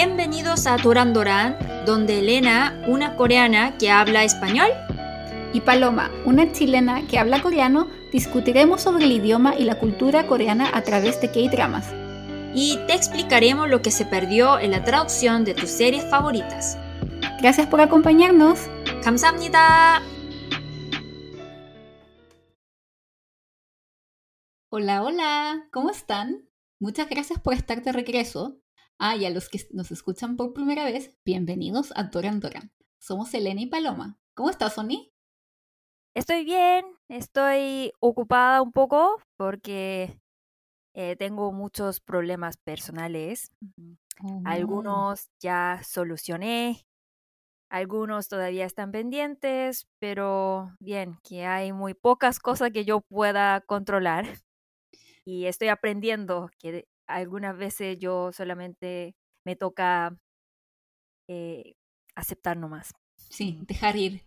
Bienvenidos a Doran Doran, donde Elena, una coreana que habla español, y Paloma, una chilena que habla coreano, discutiremos sobre el idioma y la cultura coreana a través de K-dramas. y te explicaremos lo que se perdió en la traducción de tus series favoritas. Gracias por acompañarnos. 감사합니다. Hola, hola, ¿cómo están? Muchas gracias por estar de regreso. Ah, y a los que nos escuchan por primera vez, bienvenidos a Doran Doran. Somos Elena y Paloma. ¿Cómo estás, Sony? Estoy bien, estoy ocupada un poco porque eh, tengo muchos problemas personales. Algunos ya solucioné, algunos todavía están pendientes, pero bien, que hay muy pocas cosas que yo pueda controlar. Y estoy aprendiendo que algunas veces yo solamente me toca eh, aceptar nomás, Sí, dejar ir.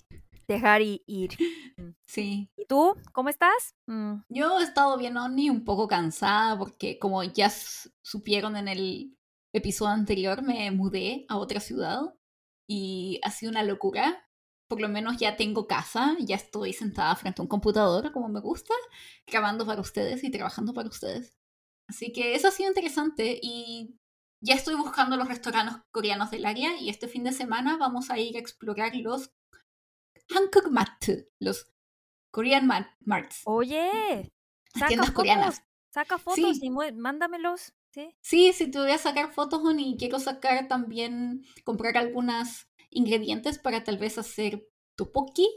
dejar y ir. Mm. Sí. ¿Y tú? ¿Cómo estás? Mm, Yo he estado bien, Oni, un poco cansada porque como ya supieron en el episodio anterior, me mudé a otra ciudad y ha sido una locura. Por lo menos ya tengo casa, ya estoy sentada frente a un computador como me gusta, grabando para ustedes y trabajando para ustedes. Así que eso ha sido interesante y ya estoy buscando los restaurantes coreanos del área y este fin de semana vamos a ir a explorar los Hankook Mat, los Korean Marts. Oye, saca tiendas fotos, coreanas. saca fotos Sí. y mándamelos, ¿sí? Sí, sí, te voy a sacar fotos, y quiero sacar también, comprar algunos ingredientes para tal vez hacer topoki.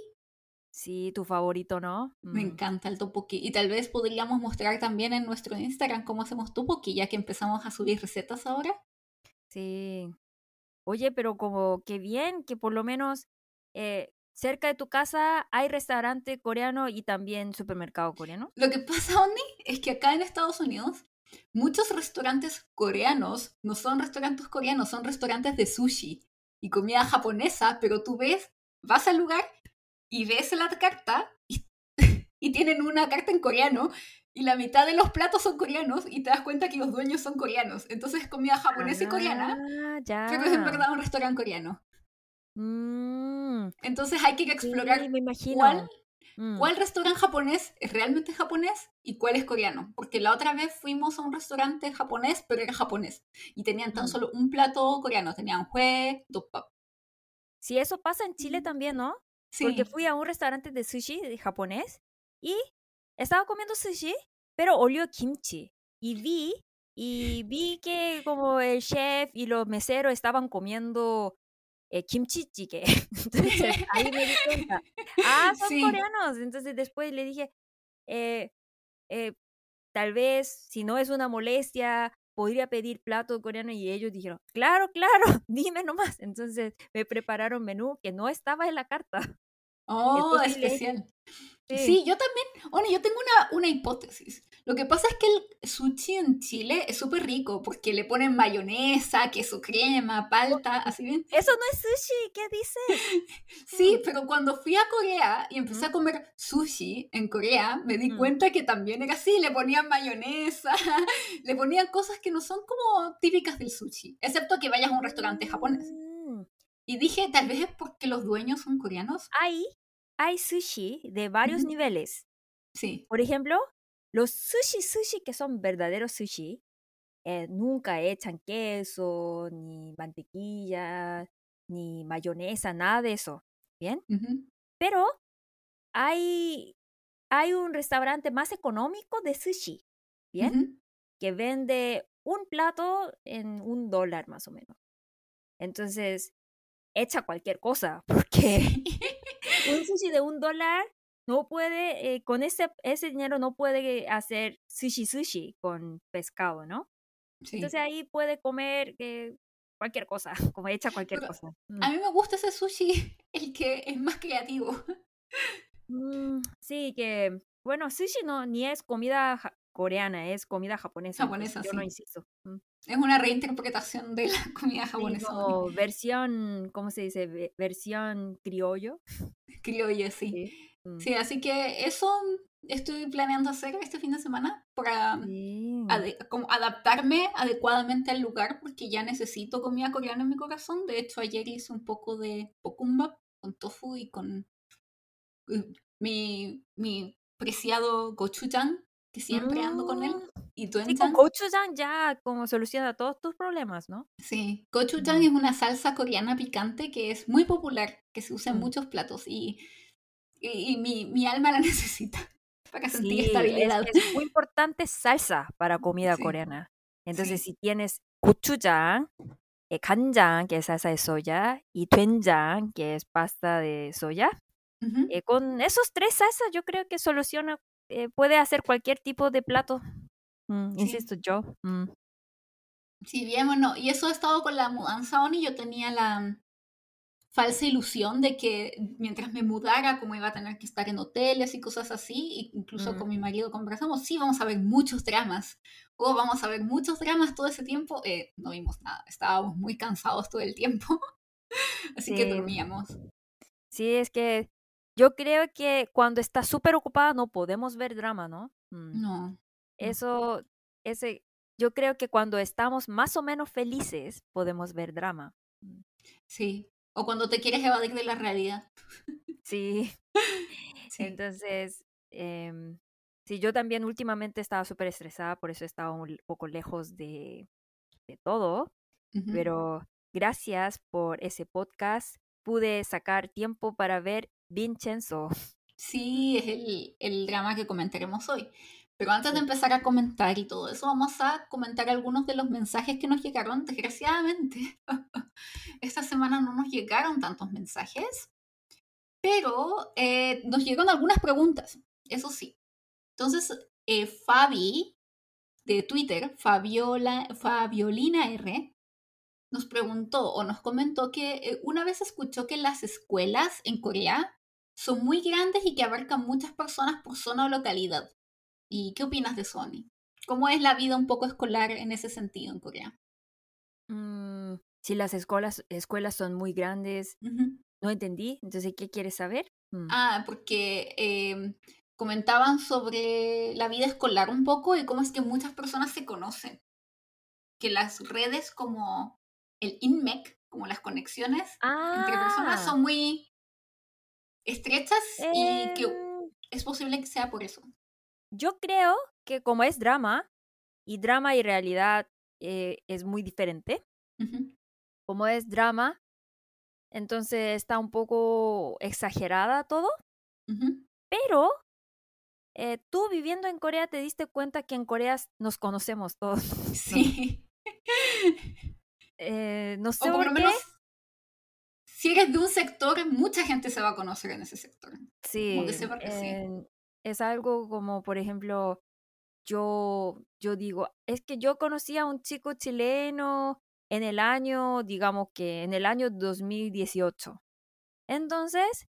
Sí, tu favorito, ¿no? Me Mm. encanta el topoki. Y tal vez podríamos mostrar también en nuestro Instagram cómo hacemos topoki, ya que empezamos a subir recetas ahora. Sí. Oye, pero como que bien que por lo menos eh, cerca de tu casa hay restaurante coreano y también supermercado coreano. Lo que pasa, Oni, es que acá en Estados Unidos muchos restaurantes coreanos no son restaurantes coreanos, son restaurantes de sushi y comida japonesa, pero tú ves, vas al lugar y ves la carta y, y tienen una carta en coreano y la mitad de los platos son coreanos y te das cuenta que los dueños son coreanos. Entonces es comida japonesa y coreana, Ah, ya. pero es en verdad un restaurante coreano. Mm, Entonces hay que explorar sí, me imagino. cuál Mm, ¿Cuál restaurante japonés es realmente japonés y cuál es coreano? Porque la otra vez fuimos a un restaurante japonés, pero era japonés. Y tenían tan Mm. solo un plato coreano. Tenían hue, doppap. Sí, eso pasa en Chile también, ¿no? Sí. Porque fui a un restaurante de sushi de japonés y estaba comiendo sushi, pero olió kimchi. Y vi, y vi que como el chef y los meseros estaban comiendo eh, kimchi jjigae. Entonces ahí me di cuenta. Ah, son Sí. coreanos. Entonces después le dije, eh, eh, tal vez si no es una molestia, podría pedir plato coreano y ellos dijeron, claro, claro, dime nomás. Entonces me prepararon menú que no estaba en la carta. Oh, especial. Sí. Sí. yo también. Bueno, yo tengo una, una hipótesis. Lo que pasa es que el sushi en Chile es súper rico porque le ponen mayonesa, queso crema, palta, así bien. Eso no es sushi, ¿qué dices? Sí, pero cuando fui a Corea y empecé a Mm. comer sushi en Corea, me di Mm. cuenta que también era así, le ponían mayonesa, le ponían cosas que no son como típicas del sushi, excepto que vayas a un restaurante japonés. Mm. Y dije, tal vez es porque los dueños son coreanos. Hay, hay sushi de varios niveles. Sí. Por ejemplo, los sushi sushi que son verdaderos sushi, eh, nunca echan queso, ni mantequilla, ni mayonesa, nada de eso. ¿Bien? Pero hay, hay un restaurante más económico de sushi, ¿bien? Que vende un plato en un dólar más o menos. Entonces, echa cualquier cosa, porque un sushi de un dólar no puede, eh, con ese, ese dinero no puede hacer sushi sushi con pescado, ¿no? Sí. Entonces ahí puede comer eh, cualquier cosa, como echa cualquier Pero cosa. Mm. A mí me gusta ese sushi, el que es más creativo. Mm, sí, que bueno, sushi no ni es comida coreana, es comida japonesa. Japonesa, yo no insisto. Mm. Es una reinterpretación de la comida japonesa. como versión, ¿cómo se dice? Ve- Versión criollo. Criollo, sí. Sí. Mm. Sí, así que eso estoy planeando hacer este fin de semana para como adaptarme adecuadamente al lugar porque ya necesito comida coreana en mi corazón. De hecho, ayer hice un poco de bokumbap con tofu y con mi, mi preciado gochujang, que siempre ando con él. Mm. Y sí, con gochujang ya como soluciona todos tus problemas, ¿no? Sí, gochujang es una salsa coreana picante que es muy popular, que se usa en mm. muchos platos y, y, mi, mi, alma la necesita para sentir estabilidad. Es, muy importante salsa para comida coreana. Entonces, si tienes gochujang, eh, kanjang, que es salsa de soya, y doenjang, que es pasta de soya, eh, con esos tres salsas yo creo que soluciona, eh, puede hacer cualquier tipo de plato. Mm, insisto yo. Mm. Sí, bien, bueno, y eso ha estado con la mudanza, Oni. Yo tenía la falsa ilusión de que mientras me mudara, como iba a tener que estar en hoteles y cosas así, incluso con mi marido conversamos, sí, vamos a ver muchos dramas, o vamos a ver muchos dramas todo ese tiempo. Eh, no vimos nada, estábamos muy cansados todo el tiempo, así que dormíamos. Sí, es que yo creo que cuando está súper ocupada no podemos ver drama, ¿no? Mm. No. Eso, ese, yo creo que cuando estamos más o menos felices podemos ver drama. Mm. Sí, o cuando te quieres evadir de la realidad. Sí. Entonces, eh, sí, yo también últimamente estaba súper estresada, por eso estaba un poco lejos de, de todo, pero gracias por ese podcast. Pude sacar tiempo para ver Vincenzo. Sí, es el, el drama que comentaremos hoy. Pero antes de empezar a comentar y todo eso, vamos a comentar algunos de los mensajes que nos llegaron, desgraciadamente. Esta semana no nos llegaron tantos mensajes, pero eh, nos llegaron algunas preguntas, eso sí. Entonces, eh, Fabi, de Twitter, Fabiola, Fabiolina R, nos preguntó o nos comentó que eh, una vez escuchó que las escuelas en Corea son muy grandes y que abarcan muchas personas por zona o localidad. ¿Y qué opinas de Sony? ¿Cómo es la vida un poco escolar en ese sentido en Corea? Mm, si las escuelas, escuelas son muy grandes, no entendí. Entonces, ¿qué quieres saber? Mm. Ah, porque em, comentaban sobre la vida escolar un poco y cómo es que muchas personas se conocen. Que las redes como el INMEC, como las conexiones entre personas, ah. son muy estrechas y que em. es posible que sea por eso. Yo creo que como es drama, y drama y realidad eh, es muy diferente, como es drama, entonces está un poco exagerada todo, pero eh, tú viviendo en Corea te diste cuenta que en Corea nos conocemos todos. Sí. Eh, no sé por, qué. Si eres de un sector, mucha gente se va a conocer en ese sector. Sí. sí es algo como, por ejemplo, yo, yo digo, es que yo conocí a un chico chileno en el año, digamos que en el año 2018. Entonces,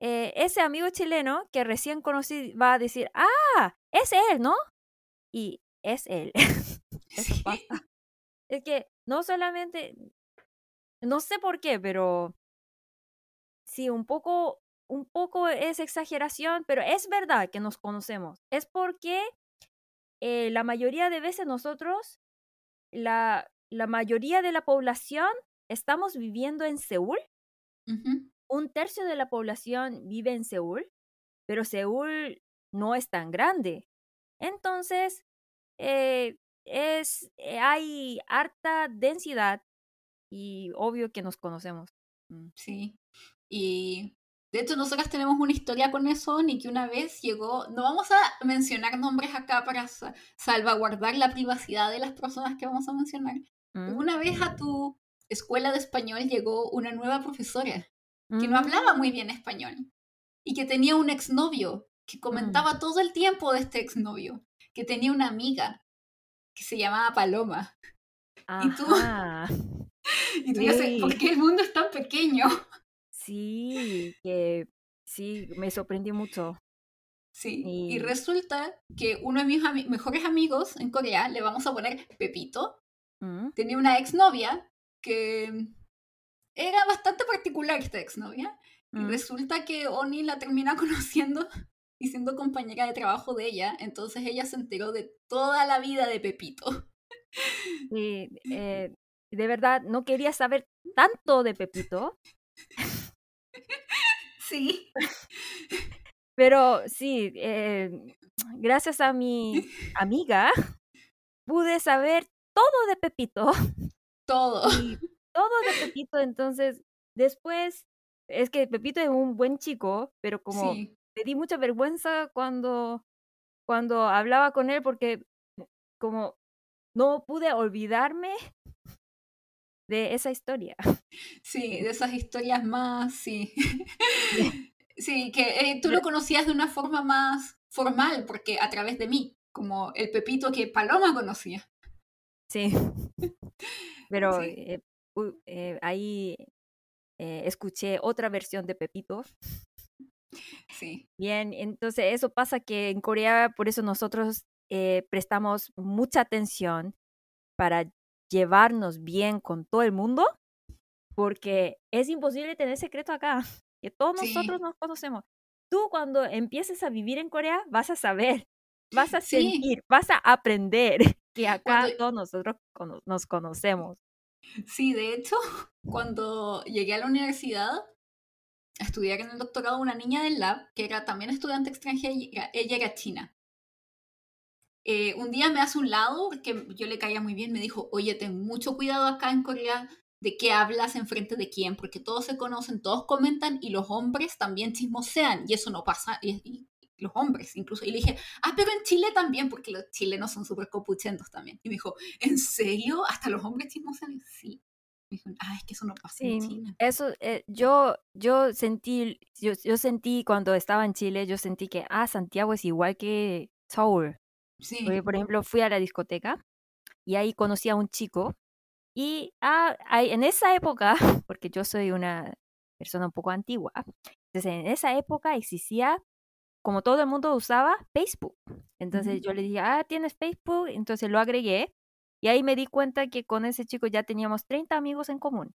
eh, ese amigo chileno que recién conocí va a decir, ah, es él, ¿no? Y es él. Es que no solamente, no sé por qué, pero sí, un poco un poco es exageración, pero es verdad que nos conocemos. Es porque eh, la mayoría de veces nosotros, la, la, mayoría de la población, estamos viviendo en Seúl. Un tercio de la población vive en Seúl, pero Seúl no es tan grande. Entonces, eh, es, eh, hay harta densidad y obvio que nos conocemos. Sí. Y de hecho, nosotras tenemos una historia con eso, ni que una vez llegó, no vamos a mencionar nombres acá para salvaguardar la privacidad de las personas que vamos a mencionar. Mm. Una vez a tu escuela de español llegó una nueva profesora que no hablaba muy bien español y que tenía un exnovio que comentaba mm. todo el tiempo de este exnovio, que tenía una amiga que se llamaba Paloma. Y tú, y tú dices, ¿por qué el mundo es tan pequeño? Sí, que sí, me sorprendió mucho. Sí, y, resulta que uno de mis mejores amigos en Corea, le vamos a poner Pepito, mm. tenía una exnovia que era bastante particular esta exnovia, Y mm. resulta que Oni la termina conociendo y siendo compañera de trabajo de ella, entonces ella se enteró de toda la vida de Pepito. Sí, eh, de verdad no quería saber tanto de Pepito. Sí. Pero sí, eh, gracias a mi amiga pude saber todo de Pepito. Todo. todo de Pepito, entonces después es que Pepito es un buen chico, pero como me di mucha vergüenza cuando, cuando hablaba con él porque como no pude olvidarme de esa historia. Sí, de esas historias más, sí. Sí, que eh, tú lo conocías de una forma más formal, porque a través de mí, como el Pepito que Paloma conocía. Sí. Pero eh, eh, ahí escuché otra versión de Pepito. Sí. Bien, entonces eso pasa que en Corea, por eso nosotros prestamos mucha atención para llevarnos bien con todo el mundo, porque es imposible tener secreto acá, que todos nosotros nos conocemos. Tú cuando empieces a vivir en Corea vas a saber, vas a sentir, vas a aprender que acá todos nosotros nos conocemos. Sí, de hecho, cuando llegué a la universidad, a estudiar en el doctorado, una niña del lab, que era también estudiante extranjera, ella era china. Eh, un día me hace un lado, porque yo le caía muy bien, me dijo, oye, ten mucho cuidado acá en Corea de qué hablas en frente de quién, porque todos se conocen, todos comentan y los hombres también chismosean y eso no pasa, y, los hombres incluso. Y le dije, ah, pero en Chile también, porque los chilenos son súper copuchentos también. Y me dijo, ¿en serio? ¿Hasta los hombres chismosean? sí. Me dijo, ah, es que eso no pasa en China. Eso, eh, yo, yo sentí, yo, yo sentí cuando estaba en Chile, yo sentí que, ah, Santiago es igual que Seoul. Sí. por ejemplo, fui a la discoteca y ahí conocí a un chico y ah, en esa época, porque yo soy una persona un poco antigua, entonces en esa época existía, como todo el mundo usaba, Facebook. Entonces yo le dije, ah, ¿tienes Facebook? Entonces lo agregué y ahí me di cuenta que con ese chico ya teníamos 30 amigos en común.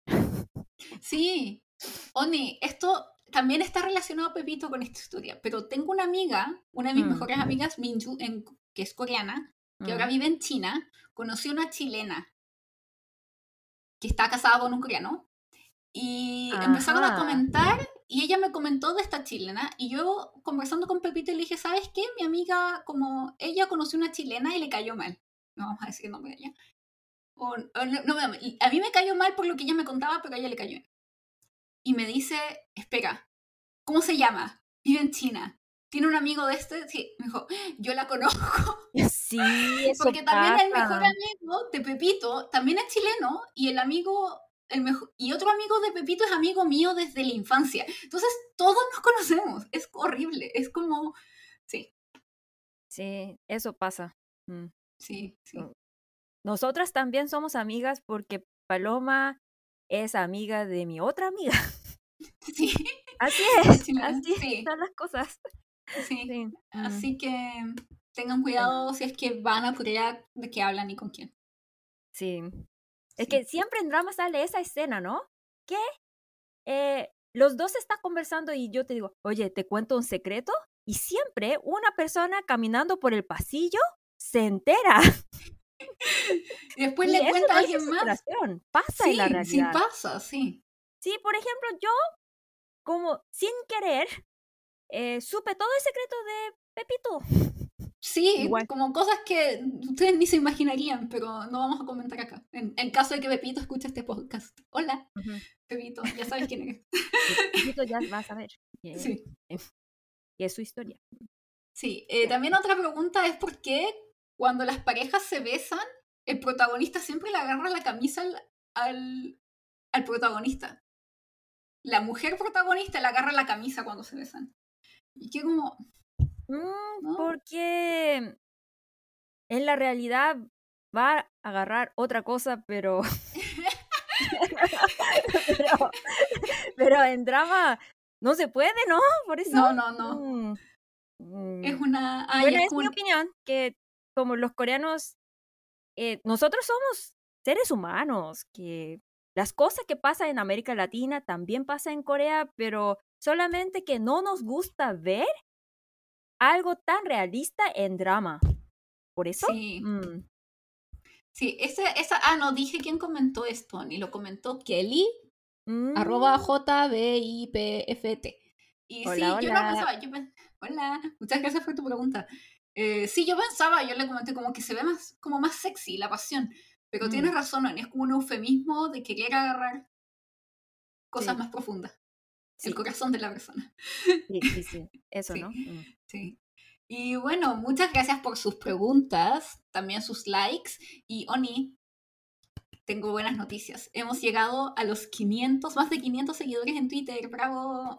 Sí, Oni, esto también está relacionado, Pepito, con esta historia, pero tengo una amiga, una de mis mm. mejores amigas, Minju, en, que es coreana, que ahora mm. vive en China, conoció una chilena que está casada con un coreano. Y empezaron a comentar y ella me comentó de esta chilena y yo conversando con Pepito le dije, ¿sabes qué? Mi amiga, como ella conoció una chilena y le cayó mal. No vamos a decir el nombre de ella. no, a mí me cayó mal por lo que ella me contaba, pero a ella le cayó. Y me dice, espera, ¿cómo se llama? Vive en China. ¿Tiene un amigo de este? Sí, me dijo, yo la conozco. Sí, eso Porque también el mejor amigo de Pepito también es chileno y el amigo, el mejor, y otro amigo de Pepito es amigo mío desde la infancia. Entonces, todos nos conocemos. Es horrible. Es como, sí. Sí, eso pasa. Mm. Sí, sí. Nosotras también somos amigas porque Paloma es amiga de mi otra amiga. Sí. Así es. Así son las cosas. Sí. Así que tengan cuidado si es que van a Corea de qué hablan y con quién. Sí. Es que siempre en drama sale esa escena, ¿no? Que eh, los dos están conversando y yo te digo, oye, te cuento un secreto. Y siempre una persona caminando por el pasillo se entera. y después le cuenta a alguien más. Pasa en la realidad. Sí, pasa, sí. Sí, por ejemplo, yo, como sin querer, eh, supe todo el secreto de Pepito. Sí, como cosas que ustedes ni se imaginarían, pero no vamos a comentar acá. En, caso de que Pepito escuche este podcast. Hola, Pepito, ya sabes quién eres. Pepito ya va a saber. sí. Y es su historia. Sí, eh, también otra pregunta es por qué cuando las parejas se besan, el protagonista siempre le agarra la camisa al, al protagonista. La mujer protagonista le agarra la camisa cuando se besan. Y que como... Mm, porque en la realidad va a agarrar otra cosa, pero... pero... en drama no se puede, ¿no? Por eso... No, no, no. Mm, es una... bueno, es, mi opinión, que como los coreanos, eh, nosotros somos seres humanos, que las cosas que pasan en América Latina también pasan en Corea, pero solamente que no nos gusta ver algo tan realista en drama. ¿Por eso? Sí. Mm, Sí, ese, esa, ah, no dije quién comentó esto, ni lo comentó Kelly, mm, arroba JBIPFT. Y sí, Hola, yo no hola. pensaba, yo pen- hola, muchas gracias por tu pregunta. Eh, sí, yo pensaba, yo le comenté como que se ve más, como más sexy la pasión, pero Mm. tienes razón, Oni, es como un eufemismo de querer agarrar cosas Sí. más profundas. El corazón de la persona. Sí, sí, sí. Eso, Sí. ¿no? Mm. Sí. Y bueno, muchas gracias por sus preguntas, también sus likes. Y Oni, tengo buenas noticias. Hemos llegado a los 500, más de 500 seguidores en Twitter. ¡Bravo!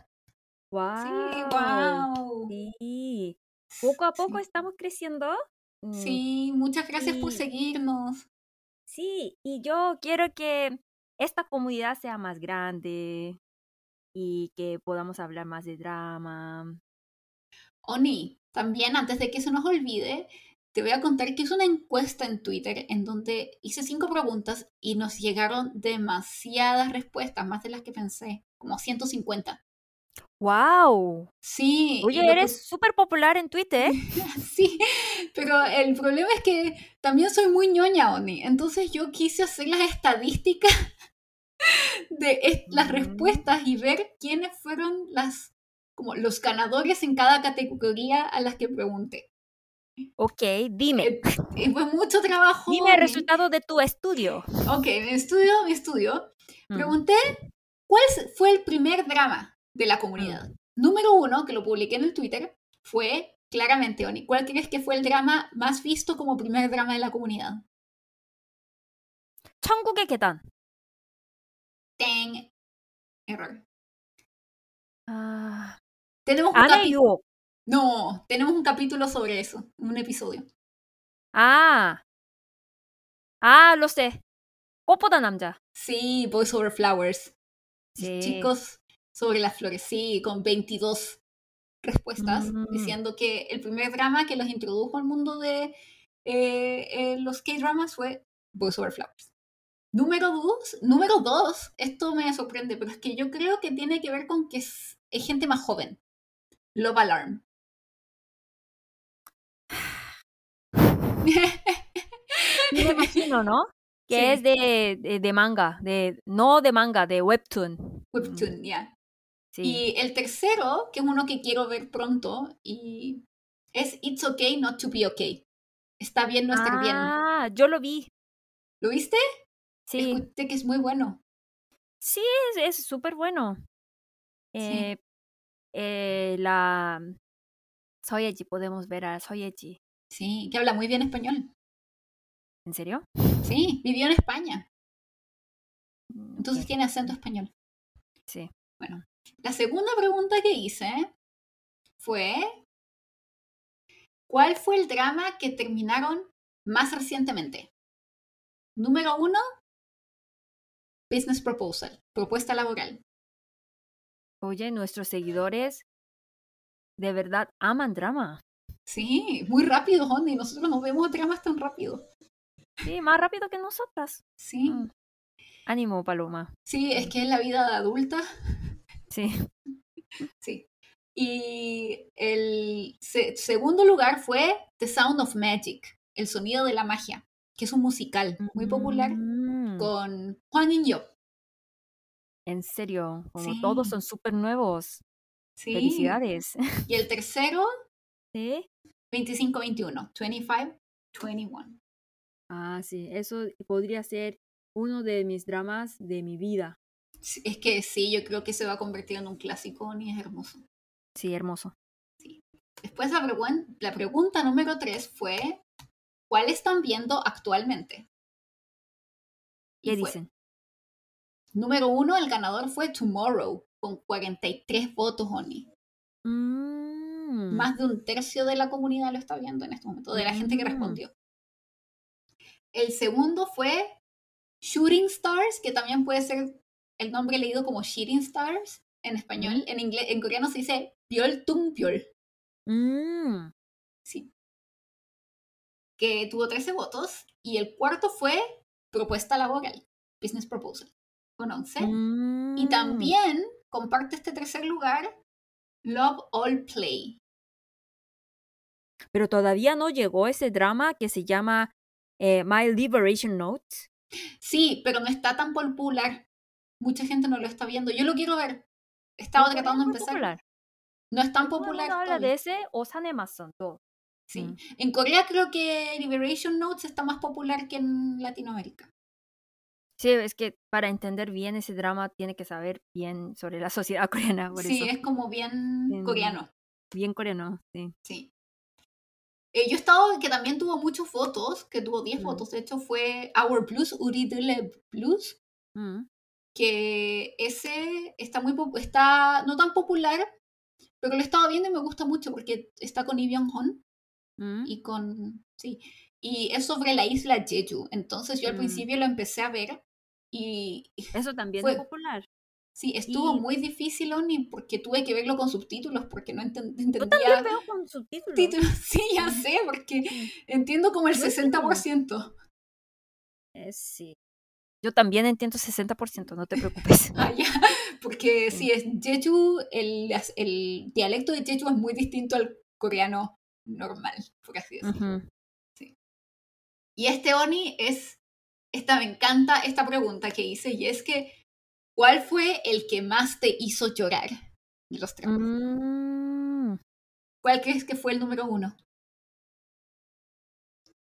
Wow. Sí, wow. Sí. Poco a poco Sí. estamos creciendo. Mm, Sí, muchas gracias por seguirnos. Sí, y yo quiero que esta comunidad sea más grande y que podamos hablar más de drama. Oni, también antes de que se nos olvide, te voy a contar que es una encuesta en Twitter en donde hice cinco preguntas y nos llegaron demasiadas respuestas, más de las que pensé, como 150. ¡Wow! Sí. Oye, lo que- eres súper popular en Twitter. Sí, pero el problema es que también soy muy ñoña, Oni. Entonces yo quise hacer las estadísticas de es- las Mm. respuestas y ver quiénes fueron las como los ganadores en cada categoría a las que pregunté. Ok, dime. Eh, Y fue mucho trabajo. Dime el Oni. resultado de tu estudio. Ok, mi estudio, mi estudio. Mm. Pregunté cuál s- fue el primer drama de la comunidad. Número uno, que lo publiqué en el Twitter, fue claramente, Oni. ¿Cuál crees que fue el drama más visto como primer drama de la comunidad? 천국의 계단. Ten. Error. Ah. Tenemos un ah, capítulo. No, tenemos un capítulo sobre eso, un episodio. Ah. Ah, lo sé. Copoda Namja. Sí, Voice Over Flowers. Chicos sobre las flores, sí, con 22 respuestas, mm. diciendo que el primer drama que los introdujo al mundo de eh, eh, los K-dramas fue Voice Over Flowers. Número dos, número dos, esto me sorprende, pero es que yo creo que tiene que ver con que es, es gente más joven. Love Alarm. Me imagino, ¿no? Que Sí. es de, de, de manga, de, no de manga, de webtoon. Webtoon, ya. Sí. Y el tercero, que es uno que quiero ver pronto, y es It's Okay Not to Be Okay. Está bien no estar bien. ah, yo lo vi. ¿Lo viste? Sí, Escuché que es muy bueno. sí, es es súper bueno. Sí. Eh, eh, la Soyeji, podemos ver a Soyeji. Sí, que habla muy bien español. ¿En serio? Sí, vivió en España. Mm, Entonces tiene acento español. Sí. Bueno, la segunda pregunta que hice fue, ¿cuál fue el drama que terminaron más recientemente? Número uno, Business Proposal, propuesta laboral. Oye, nuestros seguidores de verdad aman drama. Sí, muy rápido, Honey. Nosotros no vemos dramas tan rápido. Sí, más rápido que nosotras. Sí, Mm. Ánimo, Paloma. sí, es que es la vida de adulta. Sí. Sí. Y el se- segundo lugar fue The Sound of Magic, el sonido de la magia, que es un musical muy popular Mm, con Juan In-yo. En serio, como Sí. todos son súper nuevos. Sí. Felicidades. Y el tercero, Sí. 25-21, 25-21. Ah, sí, eso podría ser uno de mis dramas de mi vida. Sí, Es que sí, yo creo que se va a convertir en un clásico y es hermoso. Sí, hermoso. Después la, pregun- la pregunta número tres fue, ¿cuál están viendo actualmente? Y ¿Qué fue- dicen? Número uno, el ganador fue Tomorrow, con 43 votos, Oni. Mm, Más de un tercio de la comunidad lo está viendo en este momento, de la gente que Mm. respondió. El segundo fue Shooting Stars, que también puede ser el nombre leído como Shooting Stars en español. En inglés, en coreano se dice Pyol Tung Pyol. mm, Sí. Que tuvo 13 votos. Y el cuarto fue Propuesta Laboral, Business Proposal, con 11. Y mm. también comparte este tercer lugar Love All Play. Pero todavía no llegó ese drama que se llama eh, My Liberation Notes. Sí, pero no está tan popular. Mucha gente no lo está viendo. Yo lo quiero ver. Estaba tratando de empezar. No es tan popular. habla de ese o Sanemason todo. Sí. Mm. En Corea creo que Liberation Notes está más popular que en Latinoamérica. Sí, es que para entender bien ese drama tiene que saber bien sobre la sociedad coreana. sí, es como bien, coreano. Bien coreano, sí. Sí. Eh, yo he estado, que también tuvo muchas fotos, que tuvo 10 mm. fotos, de hecho fue Our Plus, Uri Plus, mm. que ese está muy, está no tan popular, pero lo he estado viendo y me gusta mucho porque está con Lee Byung-hun mm. y con, sí, y es sobre la isla Jeju, entonces yo al principio lo empecé a ver y... Eso también fue, es popular. Sí, estuvo muy difícil, Oni, porque tuve que verlo con subtítulos, porque no entendía. Yo también veo con subtítulos. Sí, ya sé, porque entiendo como el 60%. Eh, sí. Yo también entiendo 60%, no te preocupes. ah, ya. Porque sí, es Jeju, el, el dialecto de Jeju es muy distinto al coreano normal, por así decirlo. sí. Y este Oni es, esta me encanta esta pregunta que hice, y es que ¿Cuál fue el que más te hizo llorar de los tres? Mm. ¿Cuál crees que fue el número uno?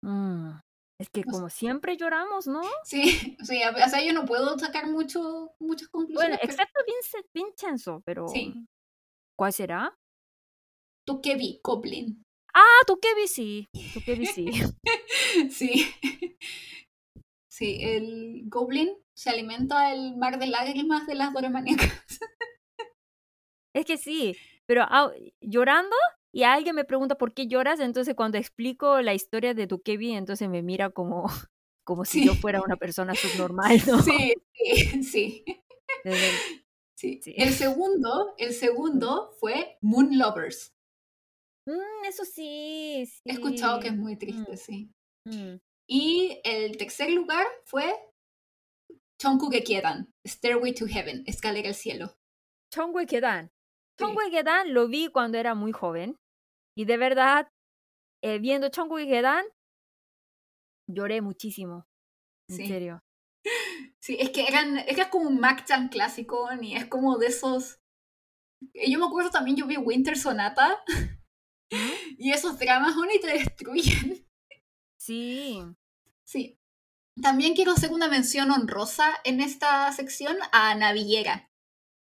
Mm. Es que como siempre lloramos, ¿no? Sí, sí, o sea, yo no puedo sacar mucho, muchas conclusiones. Bueno, excepto Vincenzo, pero sí. ¿cuál será? Tú que vi, Goblin. Ah, tú que vi, sí. Tú que vi, sí. sí. Sí, el Goblin se alimenta el mar de lágrimas de las doremaníacas. Es que sí, pero llorando y alguien me pregunta por qué lloras, entonces cuando explico la historia de tu Kevin, entonces me mira como, como si yo fuera una persona subnormal, ¿no? Sí, sí, sí. sí. El segundo, el segundo fue Moon Lovers. Mm, eso sí, sí, He escuchado que es muy triste, mm. sí. Mm. Y el tercer lugar fue Chongku Quedan, Stairway to Heaven, Escalera al Cielo. Chongku Quedan. Chongku Quedan lo vi cuando era muy joven. Y de verdad, eh, viendo Chongku Quedan, lloré muchísimo. En serio. Sí, es que eran, es como un Mac-chan clásico, y es como de esos... Yo me acuerdo también, yo vi Winter Sonata, y esos dramas, y te destruyen. Sí. Sí. También quiero hacer una mención honrosa en esta sección a Navillera.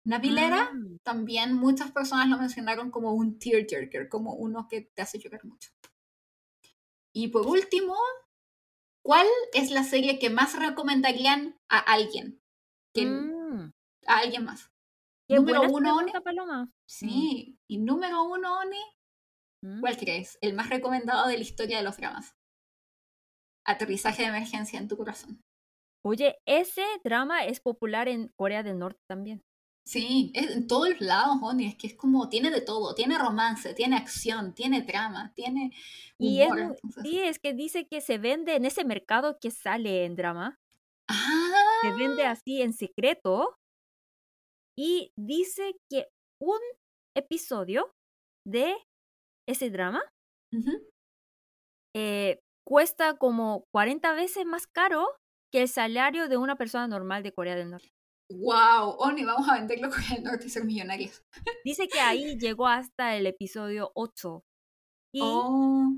Navillera, mm. también muchas personas lo mencionaron como un tearjerker, como uno que te hace llorar mucho. Y por último, ¿cuál es la serie que más recomendarían a alguien? Mm. A alguien más. número uno, Oni. Paloma. Sí. Mm. Y número uno, Oni. ¿Cuál crees? El más recomendado de la historia de los dramas aterrizaje de emergencia en tu corazón. Oye, ese drama es popular en Corea del Norte también. Sí, en todos lados, Honey, es que es como, tiene de todo, tiene romance, tiene acción, tiene drama, tiene humor. Y sí, es que dice que se vende en ese mercado que sale en drama. Ah. Se vende así en secreto. Y dice que un episodio de ese drama eh, cuesta como 40 veces más caro que el salario de una persona normal de Corea del Norte. ¡Wow! Oni, vamos a venderlo Corea del Norte y ser millonarios. Dice que ahí llegó hasta el episodio 8. Y, oh.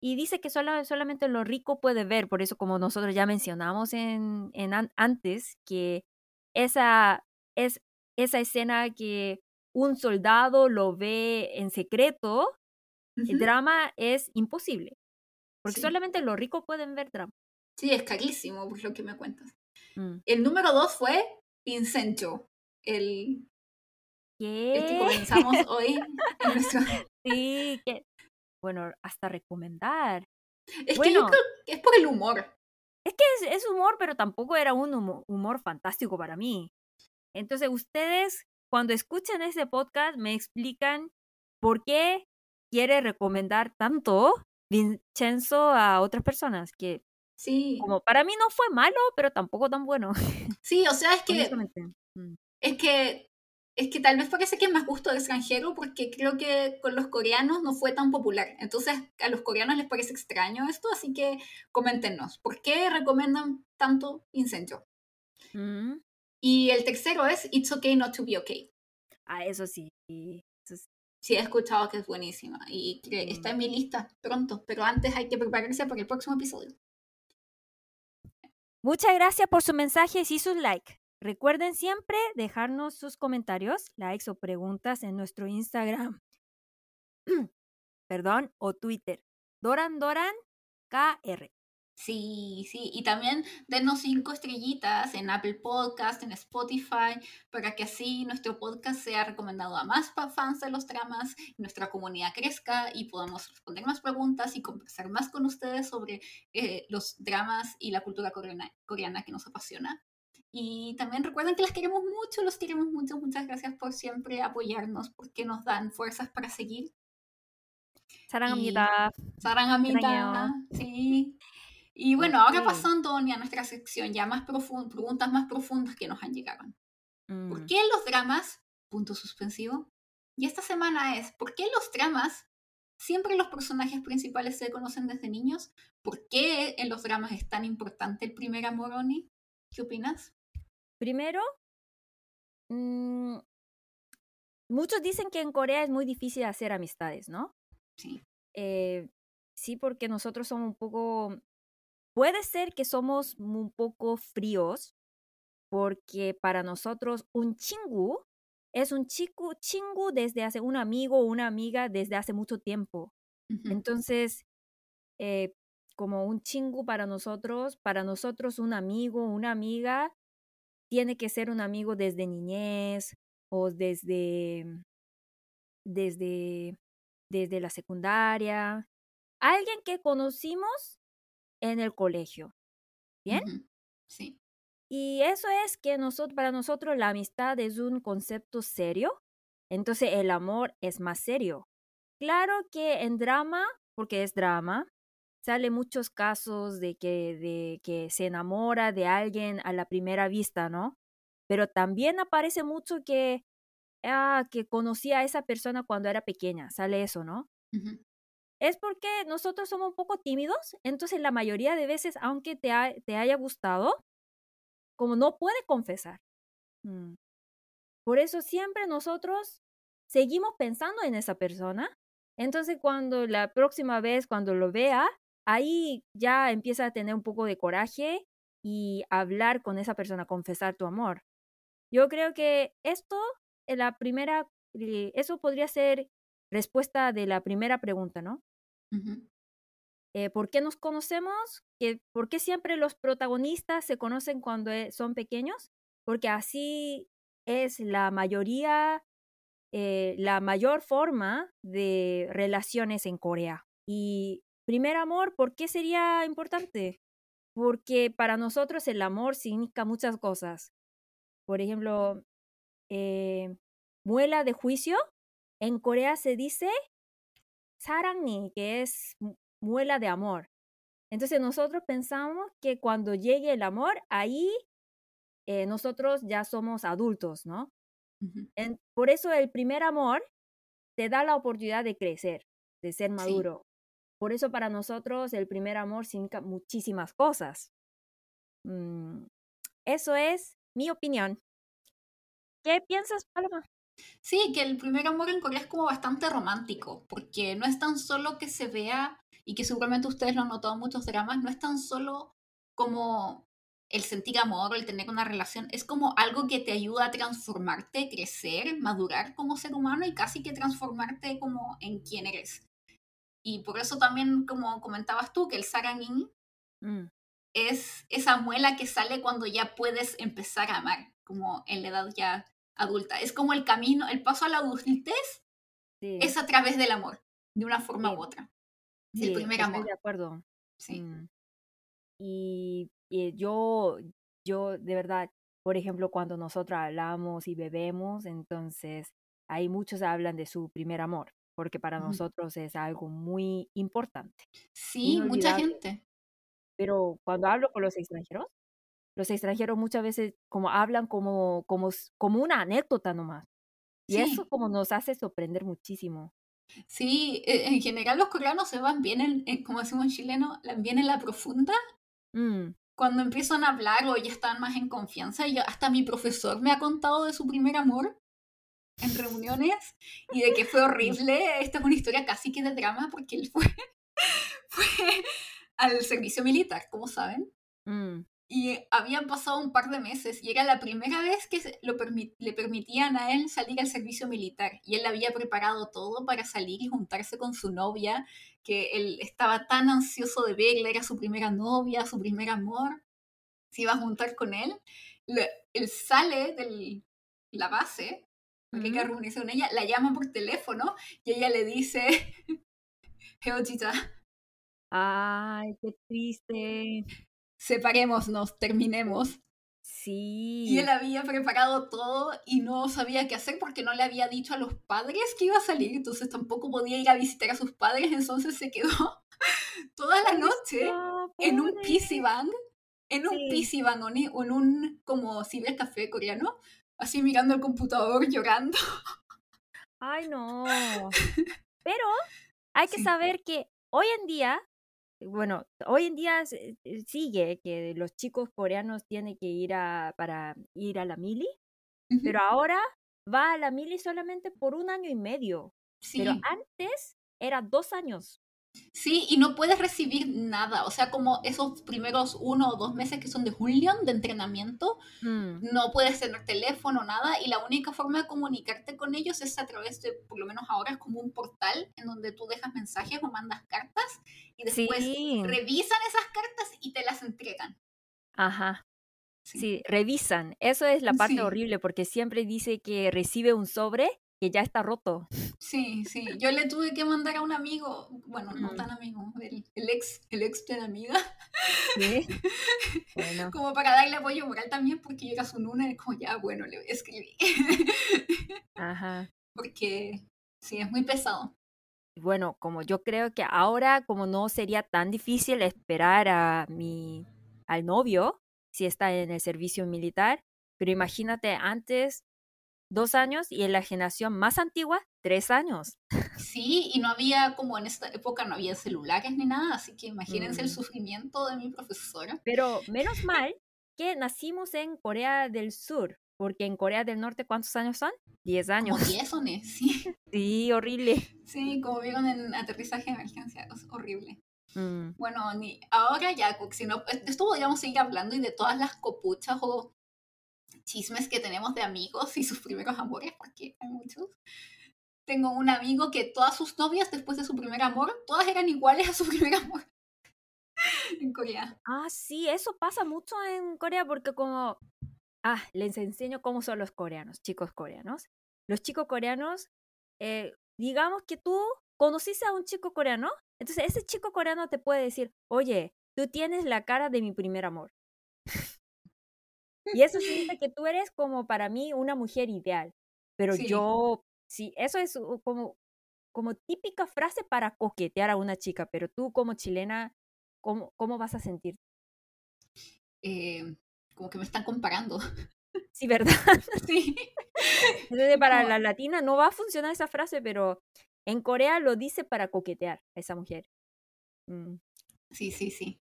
y dice que solo, solamente lo rico puede ver, por eso como nosotros ya mencionamos en, en antes, que esa, es, esa escena que un soldado lo ve en secreto, el drama es imposible. Porque solamente los ricos pueden ver drama. Sí, es carísimo, por lo que me cuentas. Mm. El número dos fue Vincenzo, el, ¿Qué? el que comenzamos hoy. Sí, que, bueno, hasta recomendar. Es que yo creo que es por el humor. Es que es, humor, pero tampoco era un humor, fantástico para mí. Entonces, ustedes, cuando escuchen ese podcast, me explican por qué quiere recomendar tanto Vincenzo a otras personas, que sí. como para mí no fue malo, pero tampoco tan bueno. Sí, o sea, es que mm. es que es que tal vez parece que es más gusto de extranjero porque creo que con los coreanos no fue tan popular. Entonces a los coreanos les parece extraño esto, así que coméntenos, ¿por qué recomiendan tanto Incendio? Mm. Y el tercero es It's Okay Not to Be Okay. Ah, eso sí. Sí, he escuchado que es buenísima y que está en mi Mm. lista pronto, pero antes hay que prepararse para el próximo episodio. Muchas gracias por sus mensajes y sus likes. Recuerden siempre dejarnos sus comentarios, likes o preguntas en nuestro Instagram. Perdón, o Twitter. Doran Doran KR. Sí, sí, y también denos cinco estrellitas en Apple Podcast, en Spotify, para que así nuestro podcast sea recomendado a más pa- fans de los dramas, nuestra comunidad crezca y podamos responder más preguntas y conversar más con ustedes sobre eh, los dramas y la cultura coreana, coreana que nos apasiona. Y también recuerden que las queremos mucho, los queremos mucho. Muchas gracias por siempre apoyarnos, porque nos dan fuerzas para seguir. 사랑합니다. Sarangamita, Sarangueo. sí. Y bueno, ahora Ok. pasando a nuestra sección ya más profunda, preguntas más profundas que nos han llegado. ¿Por Mm. qué en los dramas? Punto suspensivo. Y esta semana es, ¿por qué los dramas siempre los personajes principales se conocen desde niños? ¿Por qué en los dramas es tan importante el primer amor, Oni? ¿Qué opinas? Primero, mm, muchos dicen que en Corea es muy difícil hacer amistades, ¿no? Sí. Eh, sí, porque nosotros somos un poco, puede ser que somos un poco fríos, porque para nosotros un chingu es un chico, chingu desde hace un amigo o una amiga desde hace mucho tiempo. Entonces, eh, como un chingu para nosotros, para nosotros un amigo, una amiga, tiene que ser un amigo desde niñez o desde, desde, desde la secundaria. Alguien que conocimos en el colegio. ¿Bien? Sí. Y eso es que nosotros, para nosotros la amistad es un concepto serio, entonces el amor es más serio. Claro que en drama, porque es drama, sale muchos casos de que, de que se enamora de alguien a la primera vista, ¿no? Pero también aparece mucho que, ah, que conocía a esa persona cuando era pequeña, sale eso, ¿no? ujú, es porque nosotros somos un poco tímidos, entonces la mayoría de veces, aunque te, ha- te haya gustado, como no puede confesar. Mm. Por eso siempre nosotros seguimos pensando en esa persona. Entonces cuando la próxima vez, cuando lo vea, ahí ya empieza a tener un poco de coraje y hablar con esa persona, confesar tu amor. Yo creo que esto, es la primera, eh, eso podría ser respuesta de la primera pregunta, ¿no? Eh, ¿por qué nos conocemos? Que, ¿Por qué siempre los protagonistas se conocen cuando e- son pequeños? Porque así es la mayoría, eh, la mayor forma de relaciones en Corea. Y primer amor, ¿por qué sería importante? Porque para nosotros el amor significa muchas cosas. Por ejemplo, eh, muela de juicio. En Corea se dice sarangni, que es mu- muela de amor. Entonces nosotros pensamos que cuando llegue el amor, ahí eh, nosotros ya somos adultos, ¿no? En- por eso el primer amor te da la oportunidad de crecer, de ser Sí. maduro. Por eso para nosotros el primer amor significa muchísimas cosas. Mm, eso es mi opinión. ¿Qué piensas, Paloma? Sí, que el primer amor en Corea es como bastante romántico, porque no es tan solo que se vea, y que seguramente ustedes lo han notado en muchos dramas, no es tan solo como el sentir amor o el tener una relación, es como algo que te ayuda a transformarte, crecer, madurar como ser humano y casi que transformarte como en quien eres. Y por eso también, como comentabas tú, que el sarangin Mm, es esa muela que sale cuando ya puedes empezar a amar, como en la edad ya adulta. Es como el camino, el paso a la adultez sí, es a través del amor, de una forma Sí. u otra. Sí, el primer estoy amor. de acuerdo. Sí. Mm. Y, y yo, yo de verdad, por ejemplo, cuando nosotros hablamos y bebemos, entonces ahí muchos hablan de su primer amor, porque para nosotros es algo muy importante. Sí, mucha gente. Pero cuando hablo con los extranjeros, los extranjeros muchas veces como hablan como, como, como una anécdota nomás. Y eso como nos hace sorprender muchísimo. Sí, e, en general los coreanos se van bien, en, como decimos en chileno, bien en la profunda. Mm. Cuando empiezan a hablar o ya están más en confianza, y hasta mi profesor me ha contado de su primer amor en reuniones y de que fue horrible. Esta es una historia casi que de drama porque él fue, fue al servicio militar, como saben. Mm. Y habían pasado un par de meses y era la primera vez que lo le permitían a él salir al servicio militar. Y él había preparado todo para salir y juntarse con su novia, que él estaba tan ansioso de verla, era su primera novia, su primer amor. Se iba a juntar con él. él sale de la base, porque hay que reunirse con ella, la llama por teléfono y ella le dice, Heojita. Ay, qué triste separémonos, terminemos. Sí. Y él había preparado todo y no sabía qué hacer porque no le había dicho a los padres que iba a salir, entonces tampoco podía ir a visitar a sus padres, entonces se quedó toda la noche en un PC Bang, en un PC Bang o en un como cibercafé coreano, así mirando el computador llorando. Ay, no. Pero hay que saber que hoy en día bueno, hoy en día eh, sigue que los chicos coreanos tienen que ir a, para ir a la mili, pero ahora va a la mili solamente por un año y medio. Pero antes era dos años. Sí, y no puedes recibir nada, o sea, como esos primeros uno o dos meses que son de julio de entrenamiento, mm. no puedes tener teléfono, nada, y la única forma de comunicarte con ellos es a través de, por lo menos ahora es como un portal en donde tú dejas mensajes o mandas cartas y después revisan esas cartas y te las entregan. Ajá. Sí, revisan. Eso es la parte horrible porque siempre dice que recibe un sobre que ya está roto. Sí, sí. Yo le tuve que mandar a un amigo, bueno, no tan amigo, el, ex, el ex de la amiga. ¿Sí? Bueno. Como para darle apoyo moral también, porque yo era su nuna y como ya, bueno, le escribí. Ajá. Porque sí, es muy pesado. Bueno, como yo creo que ahora, como no sería tan difícil esperar a mi, al novio, si está en el servicio militar, pero imagínate antes dos años y en la generación más antigua, tres años. Sí, y no había, como en esta época, no había celulares ni nada, así que imagínense el mm. sufrimiento de mi profesora. Pero menos mal que nacimos en Corea del Sur, porque en Corea del Norte, ¿cuántos años son? Diez años. Como diez son, sí. Sí, horrible. Sí, como vieron en aterrizaje de emergencia, es horrible. Mm. Bueno, ni, ahora ya, si no, esto podríamos seguir hablando y de todas las copuchas o chismes que tenemos de amigos y sus primeros amores, porque hay muchos. Tengo un amigo que todas sus novias después de su primer amor, todas eran iguales a su primer amor en Corea. Ah, sí, eso pasa mucho en Corea porque como... Ah, les enseño cómo son los coreanos, chicos coreanos. Los chicos coreanos, eh, digamos que tú conociste a un chico coreano, entonces ese chico coreano te puede decir, oye, tú tienes la cara de mi primer amor. Y eso significa que tú eres como para mí una mujer ideal. Pero yo, sí, eso es como, como típica frase para coquetear a una chica, pero tú como chilena, ¿cómo, cómo vas a sentir? Eh, como que me están comparando. Sí, ¿verdad? Sí. Entonces, para la latina no va a funcionar esa frase, pero en Corea lo dice para coquetear a esa mujer. Mm. Sí, sí, sí.